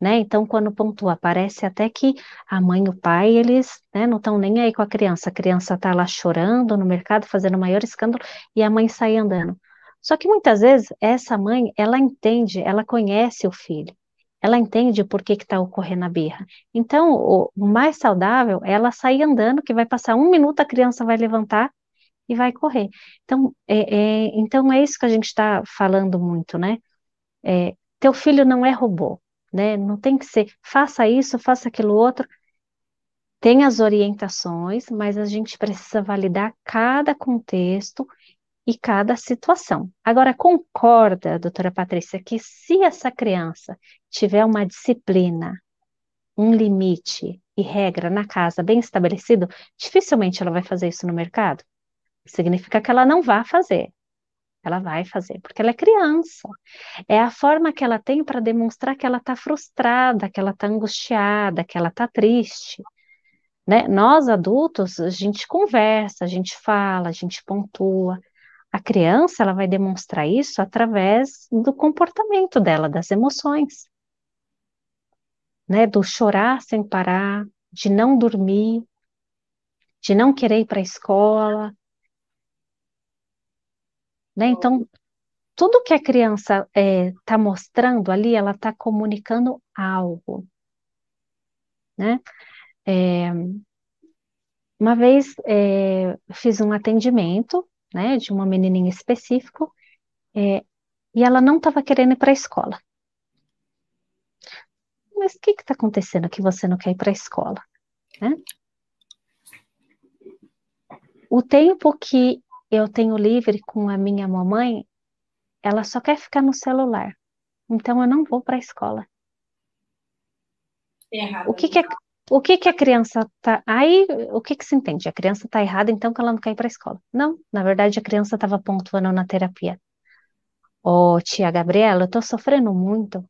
Né? Então, quando pontua, parece até que a mãe e o pai, eles né, não estão nem aí com a criança. A criança está lá chorando no mercado, fazendo o maior escândalo, e a mãe sai andando. Só que muitas vezes, essa mãe, ela entende, ela conhece o filho ela entende por que está ocorrendo a birra. Então, o, mais saudável é ela sair andando, que vai passar um minuto, a criança vai levantar e vai correr. Então, é, é então é isso que a gente está falando muito, né? É, teu filho não é robô, né? Não tem que ser, faça isso, faça aquilo outro. Tem as orientações, mas a gente precisa validar cada contexto e cada situação. Agora, concorda, doutora Patrícia, que se essa criança tiver uma disciplina, um limite e regra na casa bem estabelecido, dificilmente ela vai fazer isso no mercado. Significa que ela não vai fazer. Ela vai fazer, porque ela é criança. É a forma que ela tem para demonstrar que ela está frustrada, que ela está angustiada, que ela está triste. Né? Nós adultos, a gente conversa, a gente fala, a gente pontua, a criança ela vai demonstrar isso através do comportamento dela, das emoções, né? Do chorar sem parar, de não dormir, de não querer ir para a escola. Né? Então, tudo que a criança está é, tá mostrando ali, ela está comunicando algo. Né? É, uma vez é, fiz um atendimento né, de uma menininha específico é, e ela não estava querendo ir para a escola. Mas o que está acontecendo que você não quer ir para a escola? Né? O tempo que eu tenho livre com a minha mamãe, ela só quer ficar no celular. Então eu não vou para a escola. Errado. O que, que é, o que que a criança tá. Aí, o que que se entende? A criança tá errada, então que ela não quer ir para a escola. Não, na verdade, a criança estava pontuando na terapia. Ô, oh, tia Gabriela, eu tô sofrendo muito.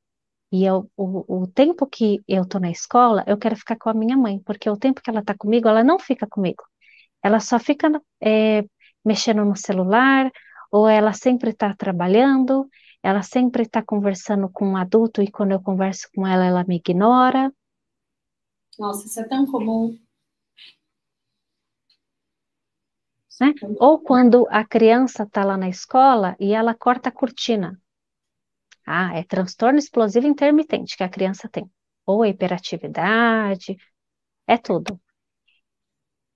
E eu, o, o tempo que eu tô na escola, eu quero ficar com a minha mãe, porque o tempo que ela tá comigo, ela não fica comigo. Ela só fica é, mexendo no celular, ou ela sempre está trabalhando, ela sempre está conversando com um adulto e quando eu converso com ela, ela me ignora. Nossa, isso é tão comum. Né? Ou quando a criança está lá na escola e ela corta a cortina. Ah, é transtorno explosivo intermitente que a criança tem. Ou hiperatividade, é tudo.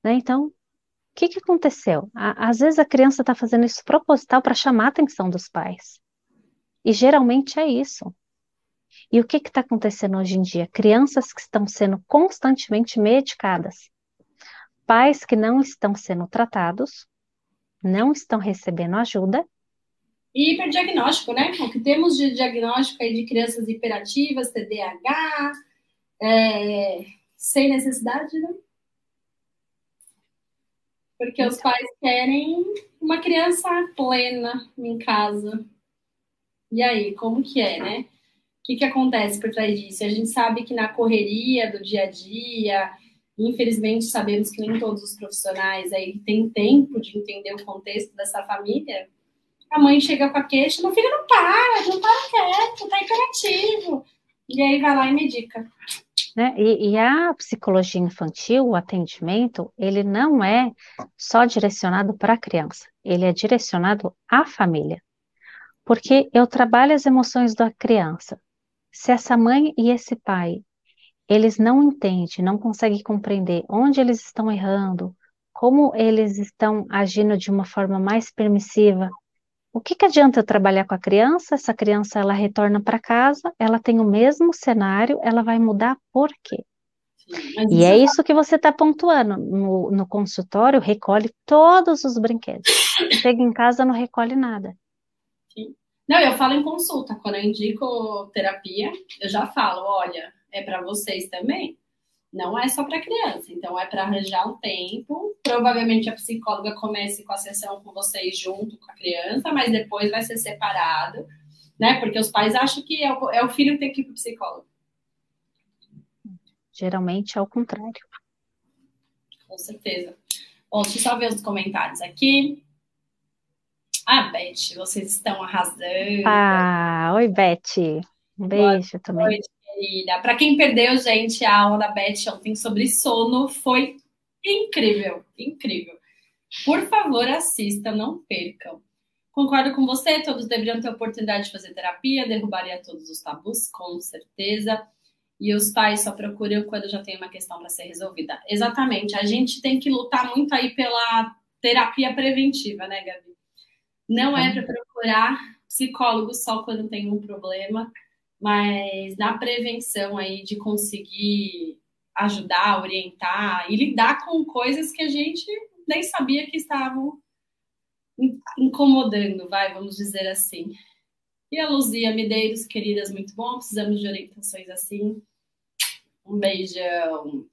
Né? Então, o que, que aconteceu? Às vezes a criança está fazendo isso proposital para chamar a atenção dos pais. E geralmente é isso. E o que está acontecendo hoje em dia? Crianças que estão sendo constantemente medicadas, pais que não estão sendo tratados, não estão recebendo ajuda. E hiperdiagnóstico, né? O que temos de diagnóstico aí de crianças hiperativas, TDAH, é, sem necessidade, né? Porque os pais querem uma criança plena em casa. E aí, como que é, né? Que, que acontece por trás disso? A gente sabe que na correria do dia a dia, infelizmente sabemos que nem todos os profissionais aí têm tempo de entender o contexto dessa família. A mãe chega com a queixa, meu filho não para, não para quieto, tá imperativo. E aí vai lá e medica. Né? E, e, a psicologia infantil, o atendimento, ele não é só direcionado para a criança, ele é direcionado à família. Porque eu trabalho as emoções da criança, se essa mãe e esse pai, eles não entendem, não conseguem compreender onde eles estão errando, como eles estão agindo de uma forma mais permissiva, o que, que adianta eu trabalhar com a criança? Essa criança ela retorna para casa, ela tem o mesmo cenário, ela vai mudar por quê? Sim, e é isso que você está pontuando. No, no consultório, recolhe todos os brinquedos. Chega em casa, não recolhe nada. Não, eu falo em consulta. Quando eu indico terapia, eu já falo: olha, é para vocês também. Não é só para criança. Então, é para arranjar um tempo. Provavelmente a psicóloga comece com a sessão com vocês junto com a criança, mas depois vai ser separado, né? Porque os pais acham que é o, é o filho que tem que ir para o psicólogo. Geralmente é o contrário. Com certeza. Bom, deixa eu só ver os comentários aqui. Ah, Beth, vocês estão arrasando. Ah, oi, Beth. Um beijo Boa também. Noite, querida. Para quem perdeu, gente, a aula da Beth ontem sobre sono foi incrível, incrível. Por favor, assista, não percam. Concordo com você, todos deveriam ter oportunidade de fazer terapia, derrubaria todos os tabus, com certeza. E os pais só procuram quando já tem uma questão para ser resolvida. Exatamente. A gente tem que lutar muito aí pela terapia preventiva, né, Gabi? Não é para procurar psicólogo só quando tem um problema, mas na prevenção aí de conseguir ajudar, orientar e lidar com coisas que a gente nem sabia que estavam incomodando, vai, vamos dizer assim. E a Luzia Medeiros, queridas, muito bom, precisamos de orientações assim. Um beijão.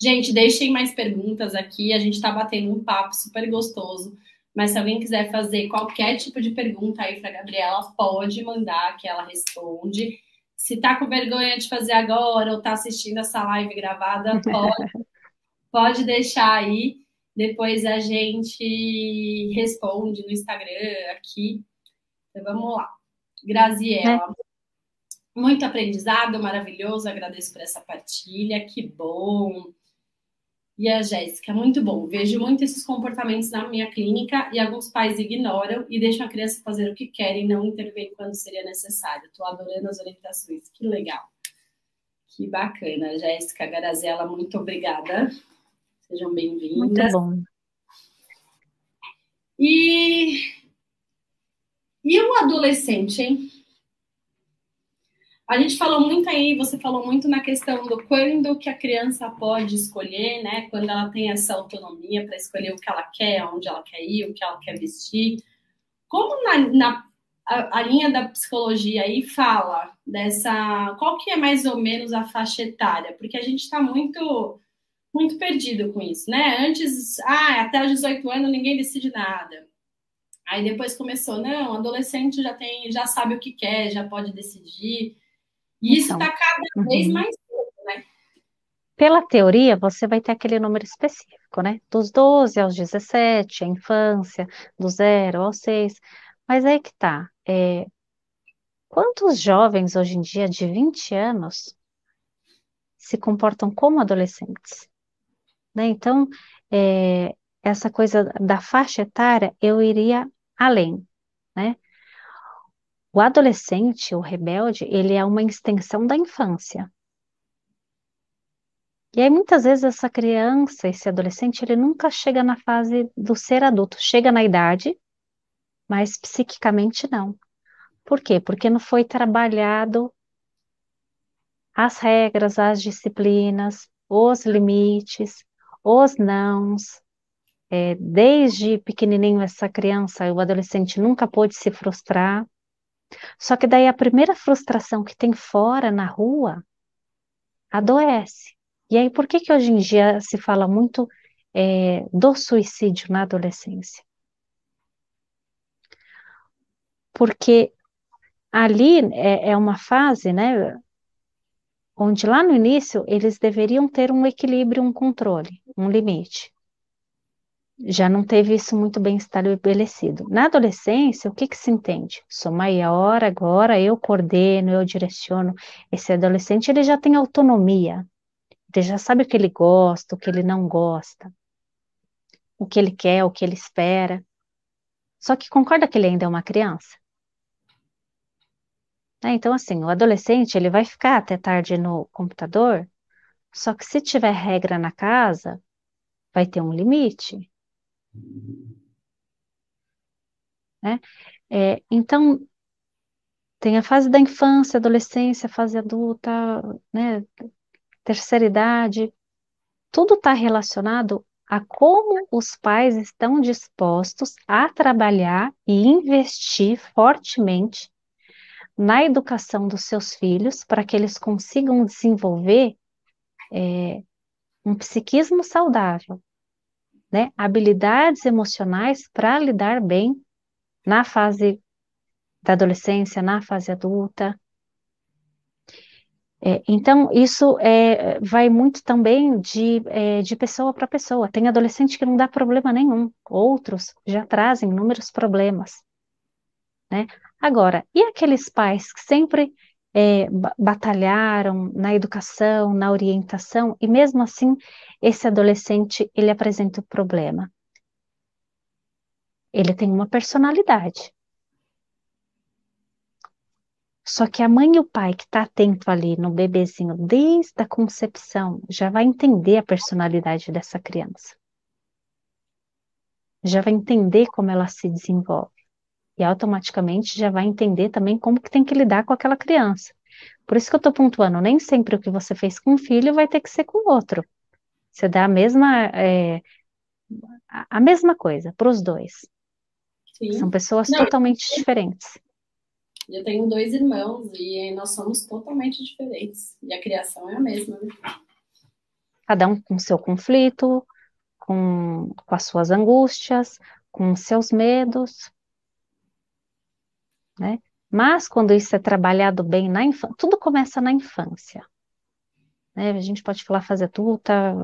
Gente, deixem mais perguntas aqui, a gente está batendo um papo super gostoso. Mas se alguém quiser fazer qualquer tipo de pergunta aí para Gabriela, pode mandar que ela responde. Se tá com vergonha de fazer agora ou tá assistindo essa live gravada, pode, pode deixar aí. Depois a gente responde no Instagram aqui. Então vamos lá. Graziela. Muito aprendizado, maravilhoso. Agradeço por essa partilha. Que bom. E a Jéssica, muito bom. Vejo muito esses comportamentos na minha clínica e alguns pais ignoram e deixam a criança fazer o que quer e não intervém quando seria necessário. Estou adorando as orientações. Que legal. Que bacana. Jéssica Garazella, muito obrigada. Sejam bem-vindas. Muito bom. E, e o adolescente, hein? A gente falou muito aí, você falou muito na questão do quando que a criança pode escolher, né? Quando ela tem essa autonomia para escolher o que ela quer, onde ela quer ir, o que ela quer vestir. Como na, na a, a, linha da psicologia aí fala dessa. Qual que é mais ou menos a faixa etária? Porque a gente está muito muito perdido com isso, né? Antes, ah, até os 18 anos ninguém decide nada. Aí depois começou, não, adolescente já tem, já sabe o que quer, já pode decidir. E isso está então, cada vez uhum. mais pouco, né? Pela teoria, você vai ter aquele número específico, né? Dos 12 aos 17, a infância, do 0 aos 6. Mas aí que tá. É, quantos jovens hoje em dia de 20 anos se comportam como adolescentes? Né? Então, é, essa coisa da faixa etária, eu iria além, né? O adolescente, o rebelde, ele é uma extensão da infância. E aí, muitas vezes, essa criança, esse adolescente, ele nunca chega na fase do ser adulto. Chega na idade, mas psiquicamente não. Por quê? Porque não foi trabalhado as regras, as disciplinas, os limites, os nãos. É, desde pequenininho, essa criança, o adolescente nunca pôde se frustrar. Só que daí a primeira frustração que tem fora, na rua, adoece. E aí, por que que hoje em dia se fala muito é, do suicídio na adolescência? Porque ali é, é uma fase, né, onde lá no início eles deveriam ter um equilíbrio, um controle, um limite já não teve isso muito bem estabelecido. Na adolescência, o que, que se entende? Sou maior agora, eu coordeno, eu direciono. Esse adolescente, ele já tem autonomia. Ele já sabe o que ele gosta, o que ele não gosta. O que ele quer, o que ele espera. Só que concorda que ele ainda é uma criança? É, então, assim, o adolescente, ele vai ficar até tarde no computador, só que se tiver regra na casa, vai ter um limite. Né? É, então, tem a fase da infância, adolescência, fase adulta, né, terceira idade, tudo está relacionado a como os pais estão dispostos a trabalhar e investir fortemente na educação dos seus filhos para que eles consigam desenvolver é, um psiquismo saudável, né, habilidades emocionais para lidar bem na fase da adolescência, na fase adulta. É, então, isso é, vai muito também de, é, de pessoa para pessoa. Tem adolescente que não dá problema nenhum, outros já trazem inúmeros problemas. Né? Agora, e aqueles pais que sempre é, batalharam na educação, na orientação, e mesmo assim esse adolescente ele apresenta o problema. Ele tem uma personalidade. Só que a mãe e o pai que está atento ali no bebezinho desde a concepção já vai entender a personalidade dessa criança. Já vai entender como ela se desenvolve e automaticamente já vai entender também como que tem que lidar com aquela criança. Por isso que eu estou pontuando, nem sempre o que você fez com um filho vai ter que ser com o outro. Você dá a mesma, é, a mesma coisa para os dois. Sim. São pessoas Não, totalmente diferentes. Eu tenho dois irmãos e nós somos totalmente diferentes. E a criação é a mesma, né? Cada um com seu conflito, com, com as suas angústias, com seus medos né? Mas quando isso é trabalhado bem na infância, tudo começa na infância. Né? A gente pode falar fase adulta,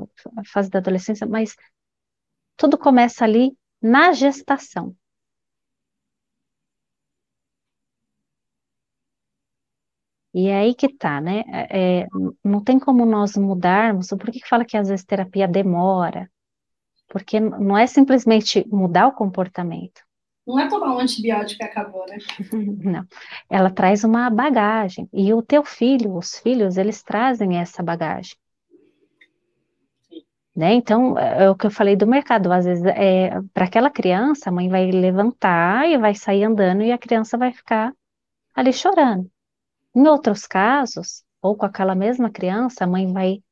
fase da adolescência, mas tudo começa ali na gestação. E é aí que tá, né? É, é não tem como nós mudarmos. Por que, que fala que às vezes terapia demora? Porque não é simplesmente mudar o comportamento. Não é tomar um antibiótico e acabou, né? Não. Ela traz uma bagagem. E o teu filho, os filhos, eles trazem essa bagagem. Né? Então, é, é o que eu falei do mercado, às vezes, é, para aquela criança, a mãe vai levantar e vai sair andando e a criança vai ficar ali chorando. Em outros casos, ou com aquela mesma criança, a mãe vai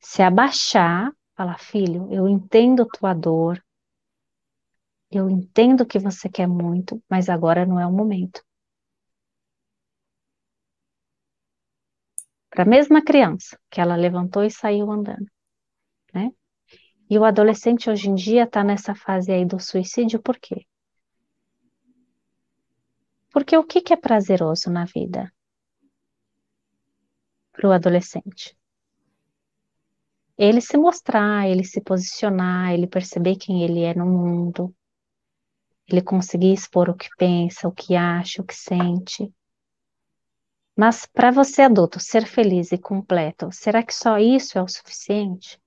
se abaixar, falar: Filho, eu entendo tua dor, eu entendo que você quer muito, mas agora não é o momento. Para a mesma criança que ela levantou e saiu andando, né? E o adolescente hoje em dia está nessa fase aí do suicídio, por quê? Porque o que, que é prazeroso na vida para o adolescente? Ele se mostrar, ele se posicionar, ele perceber quem ele é no mundo, ele conseguir expor o que pensa, o que acha, o que sente. Mas para você adulto ser feliz e completo, será que só isso é o suficiente?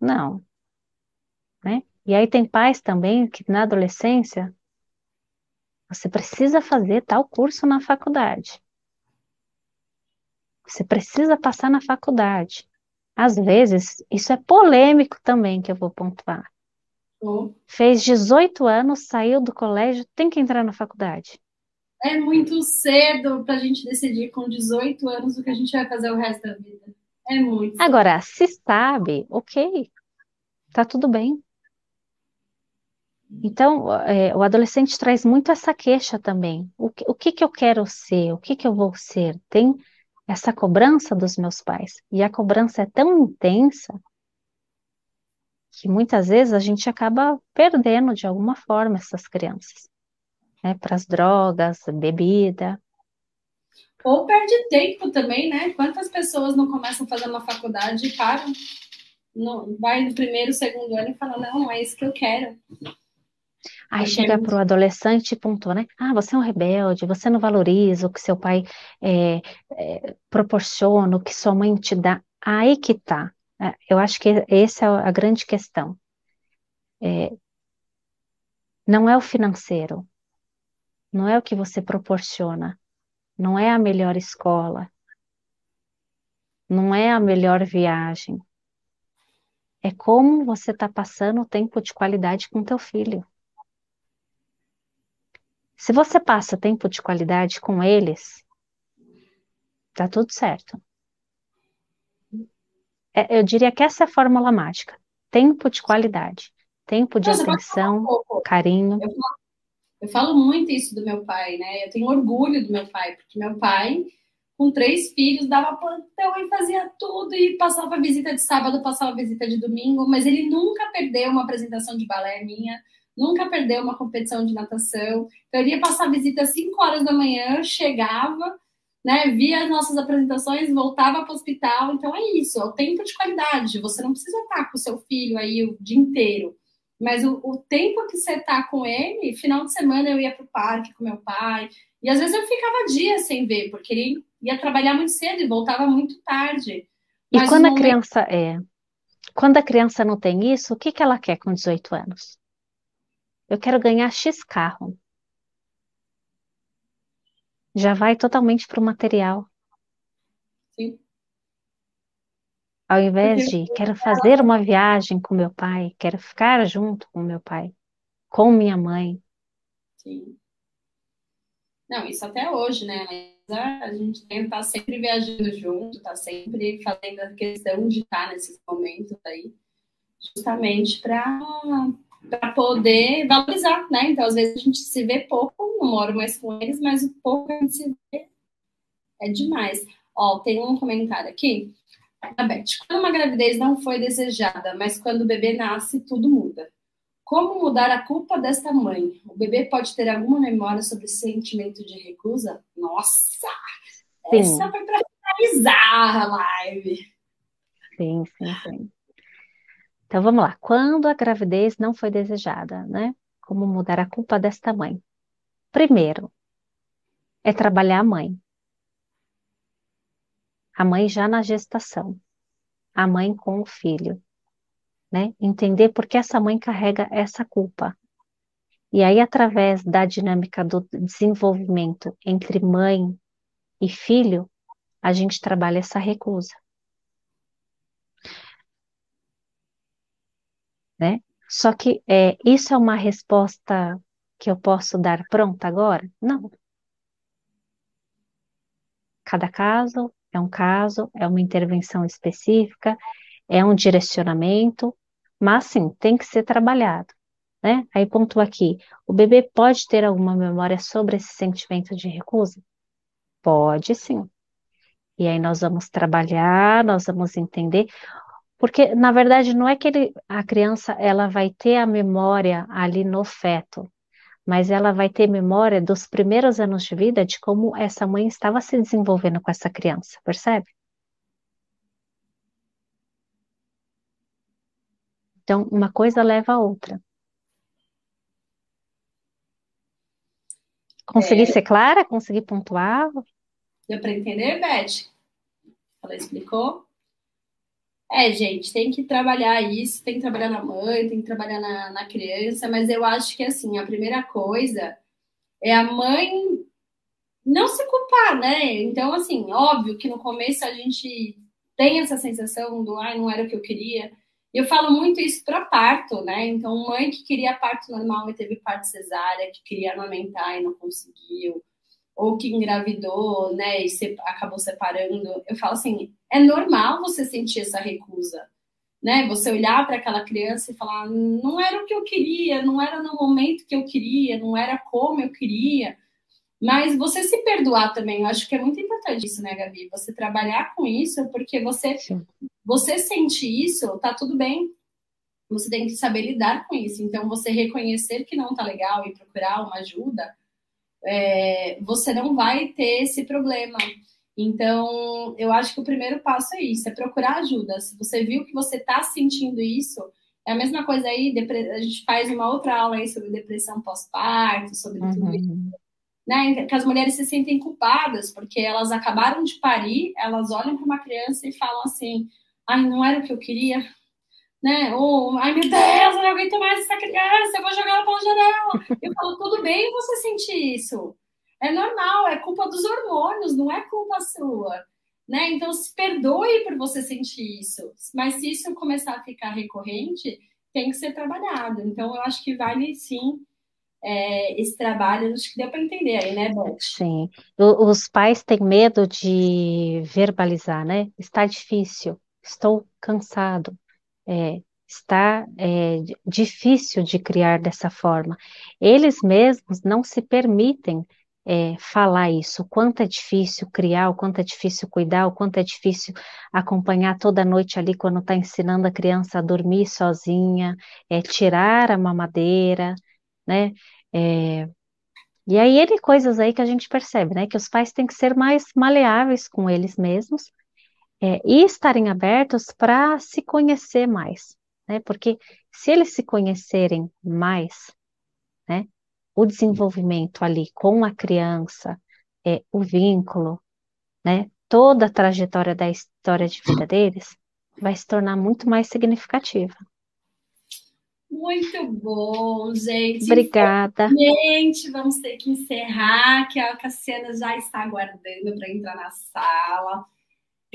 Não. Né? E aí tem pais também que na adolescência você precisa fazer tal curso na faculdade. Você precisa passar na faculdade. Às vezes, isso é polêmico também que eu vou pontuar. Fez 18 anos, saiu do colégio, tem que entrar na faculdade. É muito cedo para a gente decidir com 18 anos o que a gente vai fazer o resto da vida. É muito. Agora, se sabe, ok, tá tudo bem. Então, é, o adolescente traz muito essa queixa também. O que, o que, que eu quero ser? O que, que eu vou ser? Tem essa cobrança dos meus pais. E a cobrança é tão intensa que muitas vezes a gente acaba perdendo de alguma forma essas crianças, né, para as drogas, bebida. Ou perde tempo também, né? Quantas pessoas não começam a fazer uma faculdade e param? No, vai no primeiro, segundo ano e fala, não, é isso que eu quero. Aí chega para o adolescente e pontua, né? Ah, você é um rebelde, você não valoriza o que seu pai é, é, proporciona, o que sua mãe te dá. Aí que tá. É, eu acho que essa é a grande questão. É, não é o financeiro, não é o que você proporciona, não é a melhor escola, não é a melhor viagem. É como você está passando o tempo de qualidade com teu filho. Se você passa tempo de qualidade com eles, tá tudo certo. É, eu diria que essa é a fórmula mágica. Tempo de qualidade, tempo de atenção, um carinho. Eu falo, eu falo muito isso do meu pai, né? Eu tenho orgulho do meu pai, porque meu pai, com três filhos, dava plantão e fazia tudo, e passava visita de sábado, passava visita de domingo, mas ele nunca perdeu uma apresentação de balé minha, nunca perdeu uma competição de natação. Então, eu ia passar visita às 5 horas da manhã, chegava, né, via as nossas apresentações, voltava para o hospital. Então é isso, é o tempo de qualidade. Você não precisa estar com o seu filho aí o dia inteiro. Mas o, o tempo que você está com ele, final de semana eu ia para o parque com meu pai. E às vezes eu ficava dias sem ver, porque ele ia trabalhar muito cedo e voltava muito tarde. Mas e quando a criança é. Quando a criança não tem isso, o que, que ela quer com 18 anos? Eu quero ganhar X carro já vai totalmente para o material. Sim. Ao invés de quero fazer uma viagem com meu pai, quero ficar junto com meu pai, com minha mãe. Sim. Não, isso até hoje, né? Mas a gente tem que estar sempre viajando junto, tá sempre fazendo a questão de estar nesses momentos aí, justamente para para poder valorizar, né? Então, às vezes a gente se vê pouco, não moro mais com eles, mas o pouco a gente se vê é demais. Ó, tem um comentário aqui. A Beth, quando uma gravidez não foi desejada, mas quando o bebê nasce, tudo muda. Como mudar a culpa desta mãe? O bebê pode ter alguma memória sobre sentimento de recusa? Nossa! Sim. Essa foi para finalizar a live. Sim, sim, sim. Então vamos lá. Quando a gravidez não foi desejada, né? Como mudar a culpa desta mãe? Primeiro, é trabalhar a mãe. A mãe já na gestação, a mãe com o filho, né? Entender por que essa mãe carrega essa culpa. E aí, através da dinâmica do desenvolvimento entre mãe e filho, a gente trabalha essa recusa. Né? Só que é, isso é uma resposta que eu posso dar pronta agora? Não. Cada caso é um caso, é uma intervenção específica, é um direcionamento, mas sim, tem que ser trabalhado. Né? Aí ponto aqui, o bebê pode ter alguma memória sobre esse sentimento de recusa? Pode sim. E aí nós vamos trabalhar, nós vamos entender, porque na verdade não é que ele, a criança ela vai ter a memória ali no feto, mas ela vai ter memória dos primeiros anos de vida de como essa mãe estava se desenvolvendo com essa criança, percebe? Então, uma coisa leva a outra. Consegui é... ser clara? Consegui pontuar? Deu para entender, Beth? Ela explicou? É, gente, tem que trabalhar isso, tem que trabalhar na mãe, tem que trabalhar na, na criança, mas eu acho que, assim, a primeira coisa é a mãe não se culpar, né? Então, assim, óbvio que no começo a gente tem essa sensação do, ai, não era o que eu queria. Eu falo muito isso para parto, né? Então, mãe que queria parto normal e teve parto cesárea, que queria amamentar e não conseguiu, ou que engravidou, né, e se, acabou separando, eu falo assim, é normal você sentir essa recusa, né? Você olhar para aquela criança e falar, não era o que eu queria, não era no momento que eu queria, não era como eu queria. Mas você se perdoar também, eu acho que é muito importante isso, né, Gabi? Você trabalhar com isso, porque você você sente isso, tá tudo bem. Você tem que saber lidar com isso. Então, você reconhecer que não tá legal e procurar uma ajuda, é, você não vai ter esse problema. Então, eu acho que o primeiro passo é isso, é procurar ajuda. Se você viu que você está sentindo isso, é a mesma coisa aí, a gente faz uma outra aula aí sobre depressão pós-parto, sobre uhum. tudo isso. Né? Que as mulheres se sentem culpadas, porque elas acabaram de parir, elas olham para uma criança e falam assim, ai, não era o que eu queria, né? Ou, ai meu Deus, eu não aguento mais essa criança, eu vou jogar ela pela janela. Eu falo, tudo bem você sentir isso. É normal, é culpa dos hormônios, não é culpa sua. Né? Então, se perdoe por você sentir isso. Mas se isso começar a ficar recorrente, tem que ser trabalhado. Então, eu acho que vale sim é, esse trabalho, acho que deu para entender aí, né, Beth? Sim. O, os pais têm medo de verbalizar, né? Está difícil, estou cansado, é, está é, difícil de criar dessa forma. Eles mesmos não se permitem é, falar isso, o quanto é difícil criar, o quanto é difícil cuidar, o quanto é difícil acompanhar toda noite ali quando está ensinando a criança a dormir sozinha, é, tirar a mamadeira, né? É, e aí ele coisas aí que a gente percebe, né? Que os pais têm que ser mais maleáveis com eles mesmos é, e estarem abertos para se conhecer mais, né? Porque se eles se conhecerem mais, né? O desenvolvimento ali com a criança, é, o vínculo, né? Toda a trajetória da história de vida deles vai se tornar muito mais significativa. Muito bom, gente. Obrigada. Gente, vamos ter que encerrar, que a Cassiana já está aguardando para entrar na sala.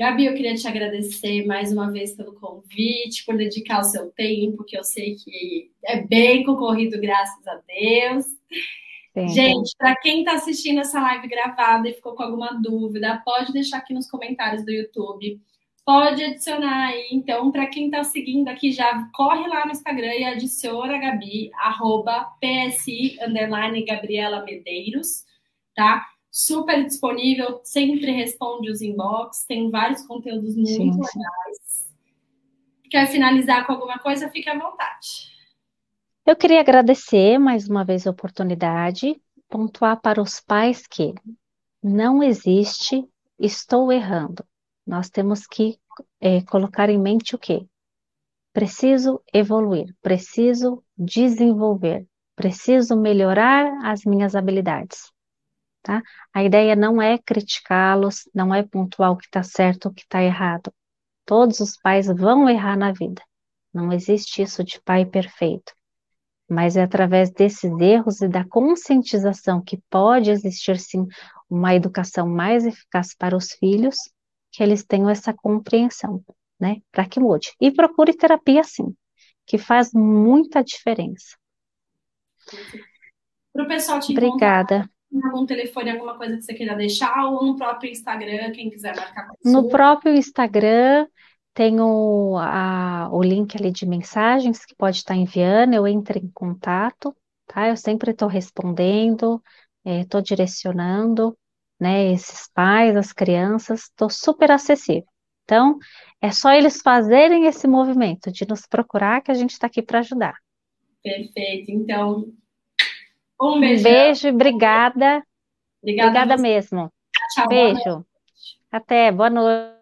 Gabi, eu queria te agradecer mais uma vez pelo convite, por dedicar o seu tempo, que eu sei que é bem concorrido, graças a Deus. Sim. Gente, para quem está assistindo essa live gravada e ficou com alguma dúvida, pode deixar aqui nos comentários do YouTube. Pode adicionar aí. Então, para quem está seguindo aqui, já corre lá no Instagram e adiciona a Gabi, arroba PSI, Gabriela Medeiros, tá? Super disponível, sempre responde os inbox, tem vários conteúdos muito sim, legais. Quer finalizar com alguma coisa? Fique à vontade. Eu queria agradecer mais uma vez a oportunidade, pontuar para os pais que não existe estou errando. Nós temos que é, colocar em mente o quê? Preciso evoluir, preciso desenvolver, preciso melhorar as minhas habilidades. Tá? A ideia não é criticá-los, não é pontuar o que está certo ou o que está errado. Todos os pais vão errar na vida. Não existe isso de pai perfeito. Mas é através desses erros e da conscientização que pode existir sim uma educação mais eficaz para os filhos que eles tenham essa compreensão, né? Para que mude. E procure terapia sim, que faz muita diferença. Para o pessoal te Obrigada. Algum telefone, alguma coisa que você queira deixar, ou no próprio Instagram, quem quiser marcar com No próprio Instagram, tenho a, o link ali de mensagens que pode estar enviando, eu entro em contato, tá? Eu sempre estou respondendo, estou é, direcionando, né, esses pais, as crianças, estou super acessível. Então, é só eles fazerem esse movimento de nos procurar que a gente está aqui para ajudar. Perfeito. Então, um beijo. Um beijo, obrigada. Obrigada, obrigada mesmo. Tchau, beijo. Até, boa noite.